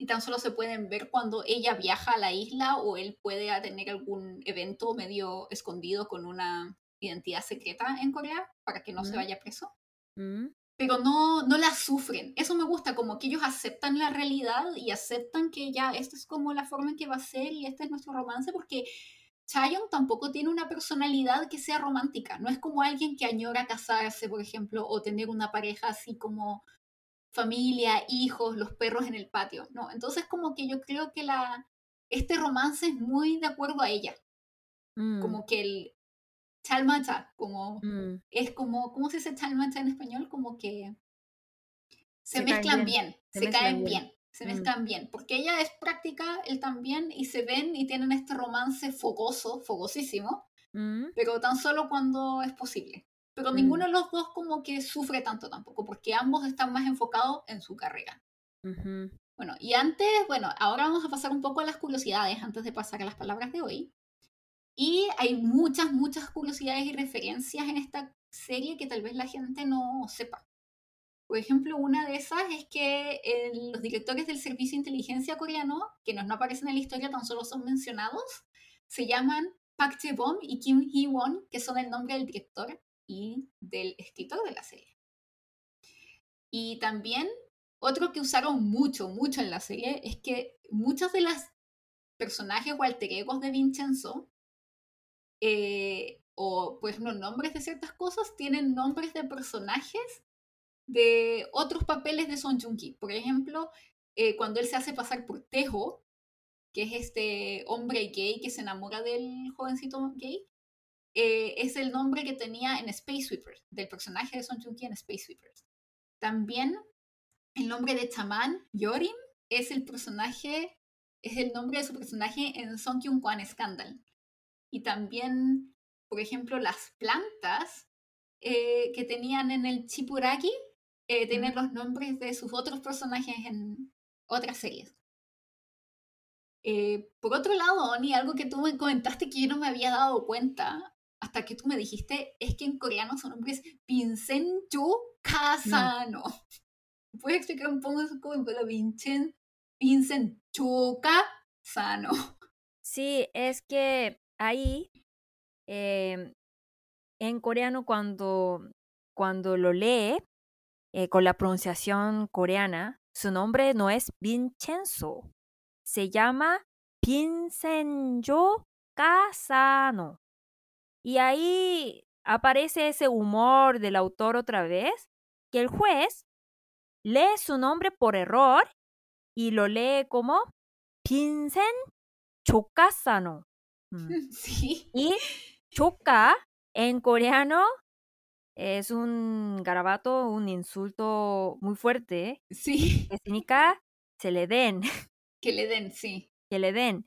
y tan solo se pueden ver cuando ella viaja a la isla o él puede tener algún evento medio escondido con una identidad secreta en Corea para que no se Mm. vaya preso. Mm. Pero no, no la sufren. Eso me gusta, como que ellos aceptan la realidad y aceptan que ya esta es como la forma en que va a ser y este es nuestro romance, porque Chayon tampoco tiene una personalidad que sea romántica. No es como alguien que añora casarse, por ejemplo, o tener una pareja así como familia, hijos, los perros en el patio. No, entonces como que yo creo que la, este romance es muy de acuerdo a ella. Mm. Como que el chalmacha, como Mm. es como, ¿cómo se dice chalmacha en español? Como que se, mezclan bien, bien, se caen bien. bien, se Mm. mezclan bien, porque ella es práctica, él también, y se ven y tienen este romance fogoso, fogosísimo, Mm. pero tan solo cuando es posible. Pero ninguno de los dos como que sufre tanto tampoco, porque ambos están más enfocados en su carrera. Bueno, y antes, bueno, ahora vamos a pasar un poco a las curiosidades antes de pasar a las palabras de hoy. Y hay muchas, muchas curiosidades y referencias en esta serie que tal vez la gente no sepa. Por ejemplo, una de esas es que el- los directores del Servicio de Inteligencia coreano, que no, no aparecen en la historia, tan solo son mencionados, se llaman Park Jae-bom y Kim Hee-won, que son el nombre del director y del escritor de la serie. Y también otro que usaron mucho, mucho en la serie es que muchos de los personajes o alter egos de Vincenzo, eh, o por ejemplo nombres de ciertas cosas, tienen nombres de personajes de otros papeles de Son Joong-ki. Por ejemplo, eh, cuando él se hace pasar por Tejo, que es este hombre gay que se enamora del jovencito gay, eh, es el nombre que tenía en Space Sweepers, del personaje de Son Joong-ki en Space Sweepers. También el nombre de chamán Yorim es el personaje, es el nombre de su personaje en Song Kyung Kwan Scandal. Y también, por ejemplo, las plantas eh, que tenían en el Chipuraki eh, tienen los nombres de sus otros personajes en otras series. Eh, por otro lado, Oni, algo que tú me comentaste que yo no me había dado cuenta hasta que tú me dijiste es que en coreano su nombre es Vincenzo Casano. ¿Puedes explicar un poco eso como Vincent, Vincent Sano? Sí, es que ahí em, en coreano cuando, cuando lo lee eh, con la pronunciación coreana, su nombre no es Vincenzo, se llama Vincenzo Casano. Y ahí aparece ese humor del autor otra vez, que el juez lee su nombre por error y lo lee como Vincent Chokasano. Mm. Sí. Y choca en coreano es un garabato, un insulto muy fuerte Sí. que significa se le den, Que le den, sí. que le den,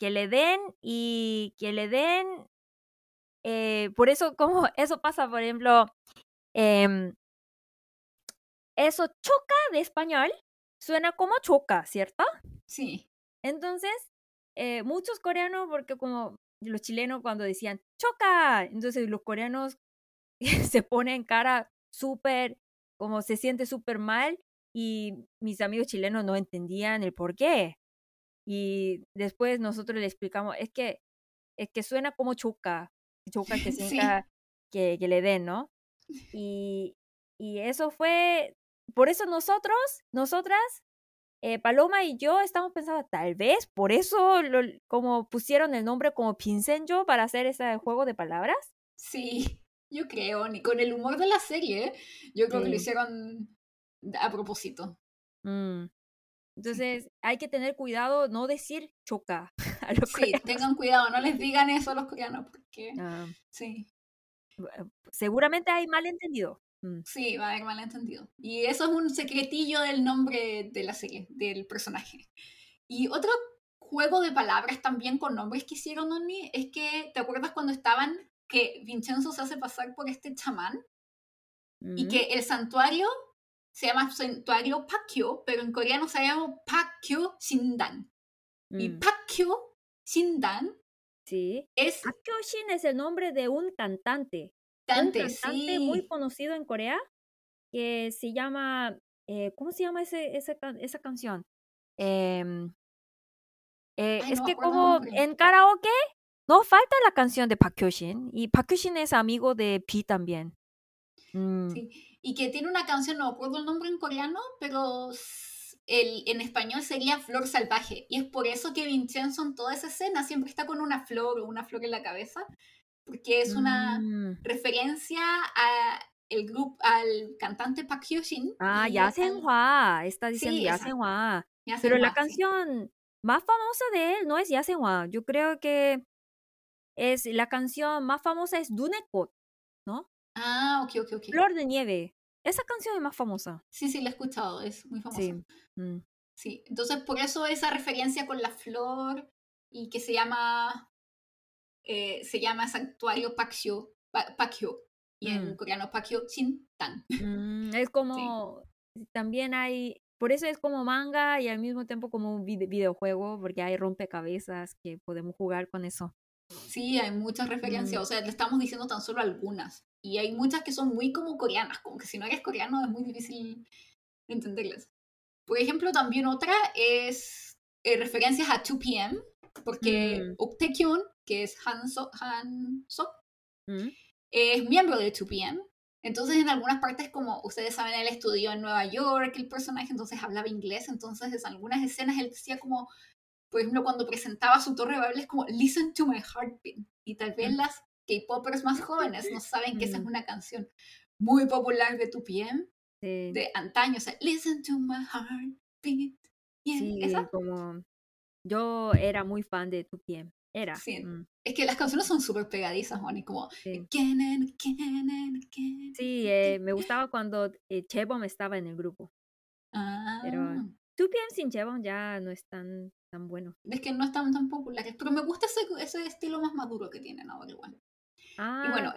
que le den y que le den. eh, por eso, como eso pasa, por ejemplo, em, eso choca de español suena como choca, ¿cierto? Sí. Entonces, eh, muchos coreanos, porque como los chilenos cuando decían choca, entonces los coreanos se ponen cara súper, como se siente súper mal y mis amigos chilenos no entendían el por qué. Y después nosotros le explicamos, es que, es que suena como choca, choca que Sí. significa que, que le den, ¿no? Y, y eso fue, por eso nosotros, nosotras, eh, Paloma y yo estamos pensando, tal vez por eso lo, como pusieron el nombre como Pincenjo para hacer ese juego de palabras. Sí. Yo creo, ni con el humor de la serie, yo creo que lo hicieron a propósito. Mm, Entonces hay que tener cuidado, no decir choca a los Sí, tengan cuidado, no les digan eso a los coreanos porque ah. sí. Eh, seguramente hay malentendido. Mm. Sí, va a haber malentendido. Y eso es un secretillo del nombre de la serie, del personaje. Y otro juego de palabras también con nombres que hicieron Oni es que, ¿te acuerdas cuando estaban que Vincenzo se hace pasar por este chamán? Y que el santuario se llama santuario Pakyo, pero en coreano se llama Pakyo Shindan. Y mm. Pakyo Shindan sí. es... Pakyo Shin es el nombre de un cantante. Cantante, un cantante muy conocido en Corea que se llama... Eh, ¿Cómo se llama ese, esa, esa canción? Em, eh, es que como en karaoke no falta la canción de Park Shin y Park Shin es amigo de P también. Mm. Sí y que tiene una canción, no recuerdo el nombre en coreano, pero el, en español sería Flor Salvaje. Y es por eso que Vincenzo en toda esa escena siempre está con una flor o una flor en la cabeza, porque es una mm. referencia a el grupo, al cantante Park Hyo-shin. Ah, Yasenhwa, está diciendo sí, Yasenhwa. Pero la canción más famosa de él no es Yasenhwa, yo creo que es la canción más famosa es Dunekot, ¿no? Ah, ok, ok, ok. Flor de nieve. Esa canción es más famosa. Sí, sí, la he escuchado, es muy famosa. Sí. Mm. sí. Entonces, por eso esa referencia con la flor y que se llama eh, se llama Santuario Pakyo, Pakyo y en mm. coreano Pakyo Shin Tan. Mm, es como también hay por eso es como manga y al mismo tiempo como un videojuego porque hay rompecabezas que podemos jugar con eso. Sí, hay muchas referencias, o sea, le estamos diciendo tan solo algunas. Y hay muchas que son muy como coreanas, como que si no eres coreano es muy difícil entenderlas. Por ejemplo, también otra es eh, referencias a 2PM, porque mm. que es Han So, Han mm. es miembro de 2PM. Entonces, en algunas partes, como ustedes saben, él estudió en Nueva York, el personaje, entonces hablaba inglés, entonces en algunas escenas él decía como, por ejemplo, cuando presentaba su torre de es como, listen to my heartbeat. Y tal vez mm. las K-popers más jóvenes no saben que esa es mm. una canción muy popular de tu PM de antaño, o sea, listen to my heartbeat. sí, como yo era muy fan de tu PM. Era. Sí. Mm. Es que las canciones son súper pegadizas, Moni, como sí, eh, me gustaba cuando eh, Chebom estaba en el grupo. Ah. Pero 2PM sin Chebom ya no es tan, tan bueno. Es que no están tan populares, pero me gusta ese, ese estilo más maduro que tienen ahora igual. Ah, y bueno,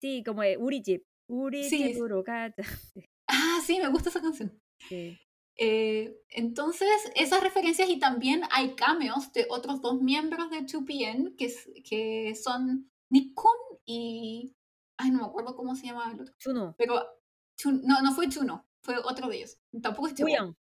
sí, como Uri Jeep. Uri sí. Ah, sí, me gusta esa canción. Sí. Eh, entonces, esas referencias y también hay cameos de otros dos miembros de 2PN que, que son Nikon y... Ay, no me acuerdo cómo se llama el otro. Chuno. Pero no, no fue Chuno, fue otro de ellos. Tampoco es Chuno.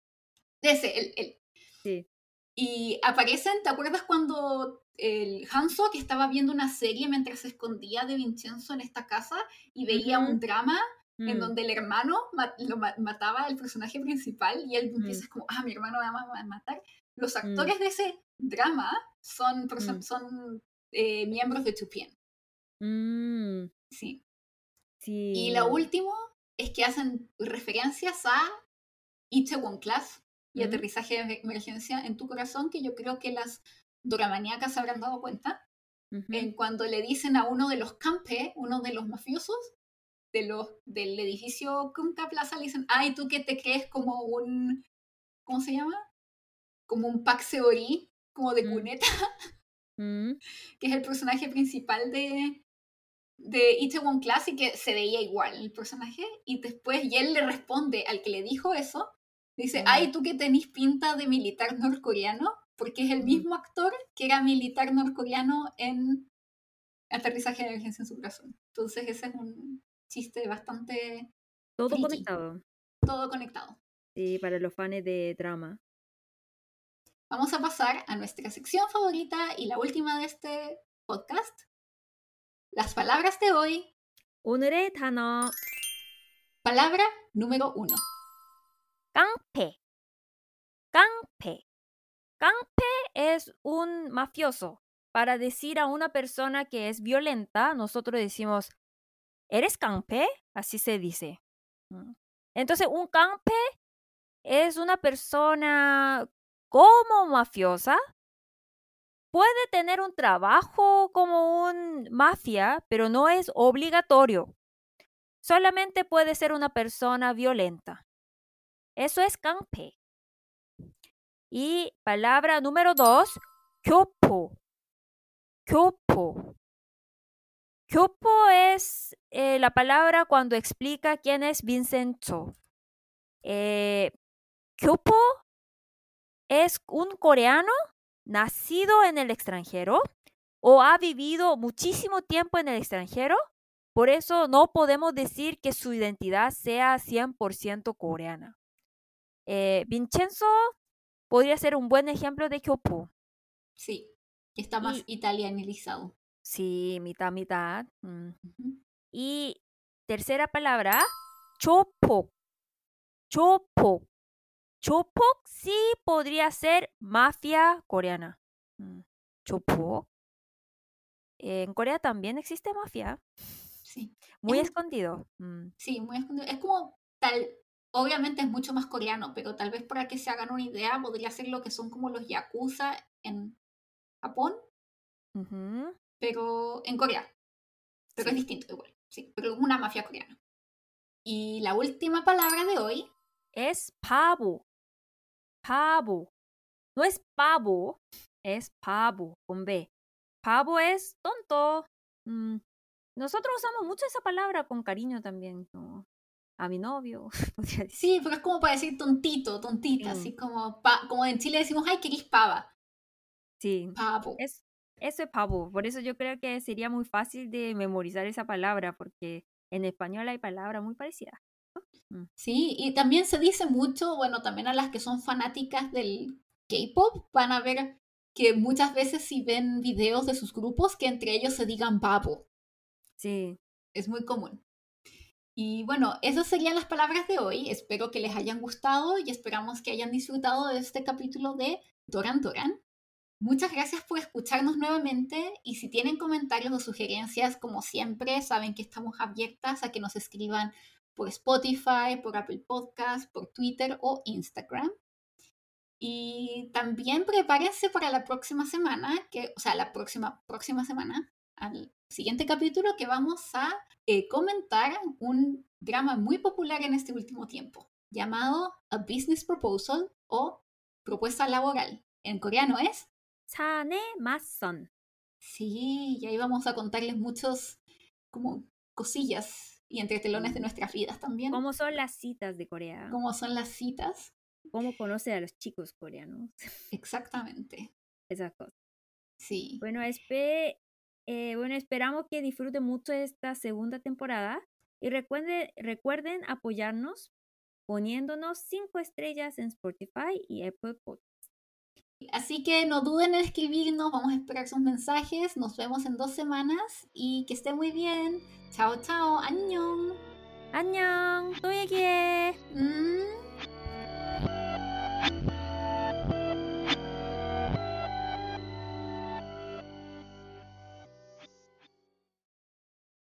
Ese, el, el. Sí. Y aparecen, ¿te acuerdas cuando el Hanso que estaba viendo una serie mientras se escondía de Vincenzo en esta casa y veía un drama en mm. donde el hermano lo mataba al personaje principal y él empieza como, ah, mi hermano va a matar. Los mm. actores de ese drama son, mm. son eh, miembros de Tupien. Sí. sí. Y lo último es que hacen referencias a Itaewon Class y aterrizaje de emergencia en tu corazón, que yo creo que las doramaníacas se habrán dado cuenta, en cuando le dicen a uno de los campe, uno de los mafiosos, de los, del edificio Kunka Plaza, le dicen, ay, tú que te crees como un, ¿cómo se llama? Como un Pac Seori, como de mm. cuneta, mm. que es el personaje principal de, de Itaewon Class y que se veía igual el personaje, y después, y él le responde al que le dijo eso, dice, mm. ay, tú que tenés pinta de militar norcoreano, porque es el mismo actor que era militar norcoreano en Aterrizaje de Emergencia en su corazón. Entonces ese es un chiste bastante... Todo conectado. Todo conectado. Sí, para los fans de drama. Vamos a pasar a nuestra sección favorita y la última de este podcast. Las palabras de hoy. 오늘의 단어. Palabra número uno. 깡패. 깡패. 깡패 es un mafioso. Para decir a una persona que es violenta, nosotros decimos, ¿Eres campe? Así se dice. Mm. Entonces, un campe es una persona como mafiosa. Puede tener un trabajo como un mafia, pero no es obligatorio. Solamente puede ser una persona violenta. Eso es campe. Y palabra número dos, kyopo. Kyopo. Kyopo es eh, la palabra cuando explica quién es Vincenzo. Eh, Kyopo es un coreano nacido en el extranjero o ha vivido muchísimo tiempo en el extranjero. Por eso no podemos decir que su identidad sea 100% coreana. Eh, Vincenzo podría ser un buen ejemplo de Kyopo. Sí, está más italianizado. Sí, mitad, mitad. Mm. Y tercera palabra, chopo. Chopo. Chopo sí podría ser mafia coreana. Mm, chopo. En Corea también existe mafia. Sí. Muy escondido. Mm. Sí, muy escondido. Es como tal, obviamente es mucho más coreano, pero tal vez para que se hagan una idea, podría ser lo que son como los yakuza en Japón pero en Corea. Pero es distinto igual, sí, pero es una mafia coreana. Y la última palabra de hoy es pavo. Pavo. No es pavo, es pavo con B. Pavo es tonto. Mm, nosotros usamos mucho esa palabra con cariño también, a mi novio. sí, pero es como para decir tontito, tontita, así como, como en Chile decimos, ay, que pava. Sí. Pavo. Es, eso es pavo. Por eso yo creo que sería muy fácil de memorizar esa palabra, porque en español hay palabras muy parecidas. Mm. Sí, y también se dice mucho, bueno, también a las que son fanáticas del K-pop van a ver que muchas veces si ven videos de sus grupos que entre ellos se digan pavo. Sí. Es muy común. Y bueno, esas serían las palabras de hoy. Espero que les hayan gustado y esperamos que hayan disfrutado de este capítulo de Doran Doran. Muchas gracias por escucharnos nuevamente y si tienen comentarios o sugerencias, como siempre, saben que estamos abiertas a que nos escriban por Spotify, por Apple Podcast, por Twitter o Instagram. Y también prepárense para la próxima semana, que, o sea, la próxima, próxima semana, al siguiente capítulo que vamos a eh, comentar un drama muy popular en este último tiempo, llamado A Business Proposal o Propuesta Laboral. En coreano es Sane Mason. Sí, y ahí vamos a contarles muchos como cosillas y entretelones de nuestras vidas también. ¿Cómo son las citas de Corea? ¿Cómo son las citas? ¿Cómo conoce a los chicos coreanos? Exactamente. Esas cosas. Sí. Bueno, espe eh, bueno, esperamos que disfruten mucho esta segunda temporada y recuerden, recuerden apoyarnos poniéndonos cinco estrellas en Spotify y Apple Podcast. Así que no duden en escribirnos, vamos a esperar sus mensajes, nos vemos en dos semanas y que estén muy bien. Chao, chao, 안녕. 안녕, 또 얘기해.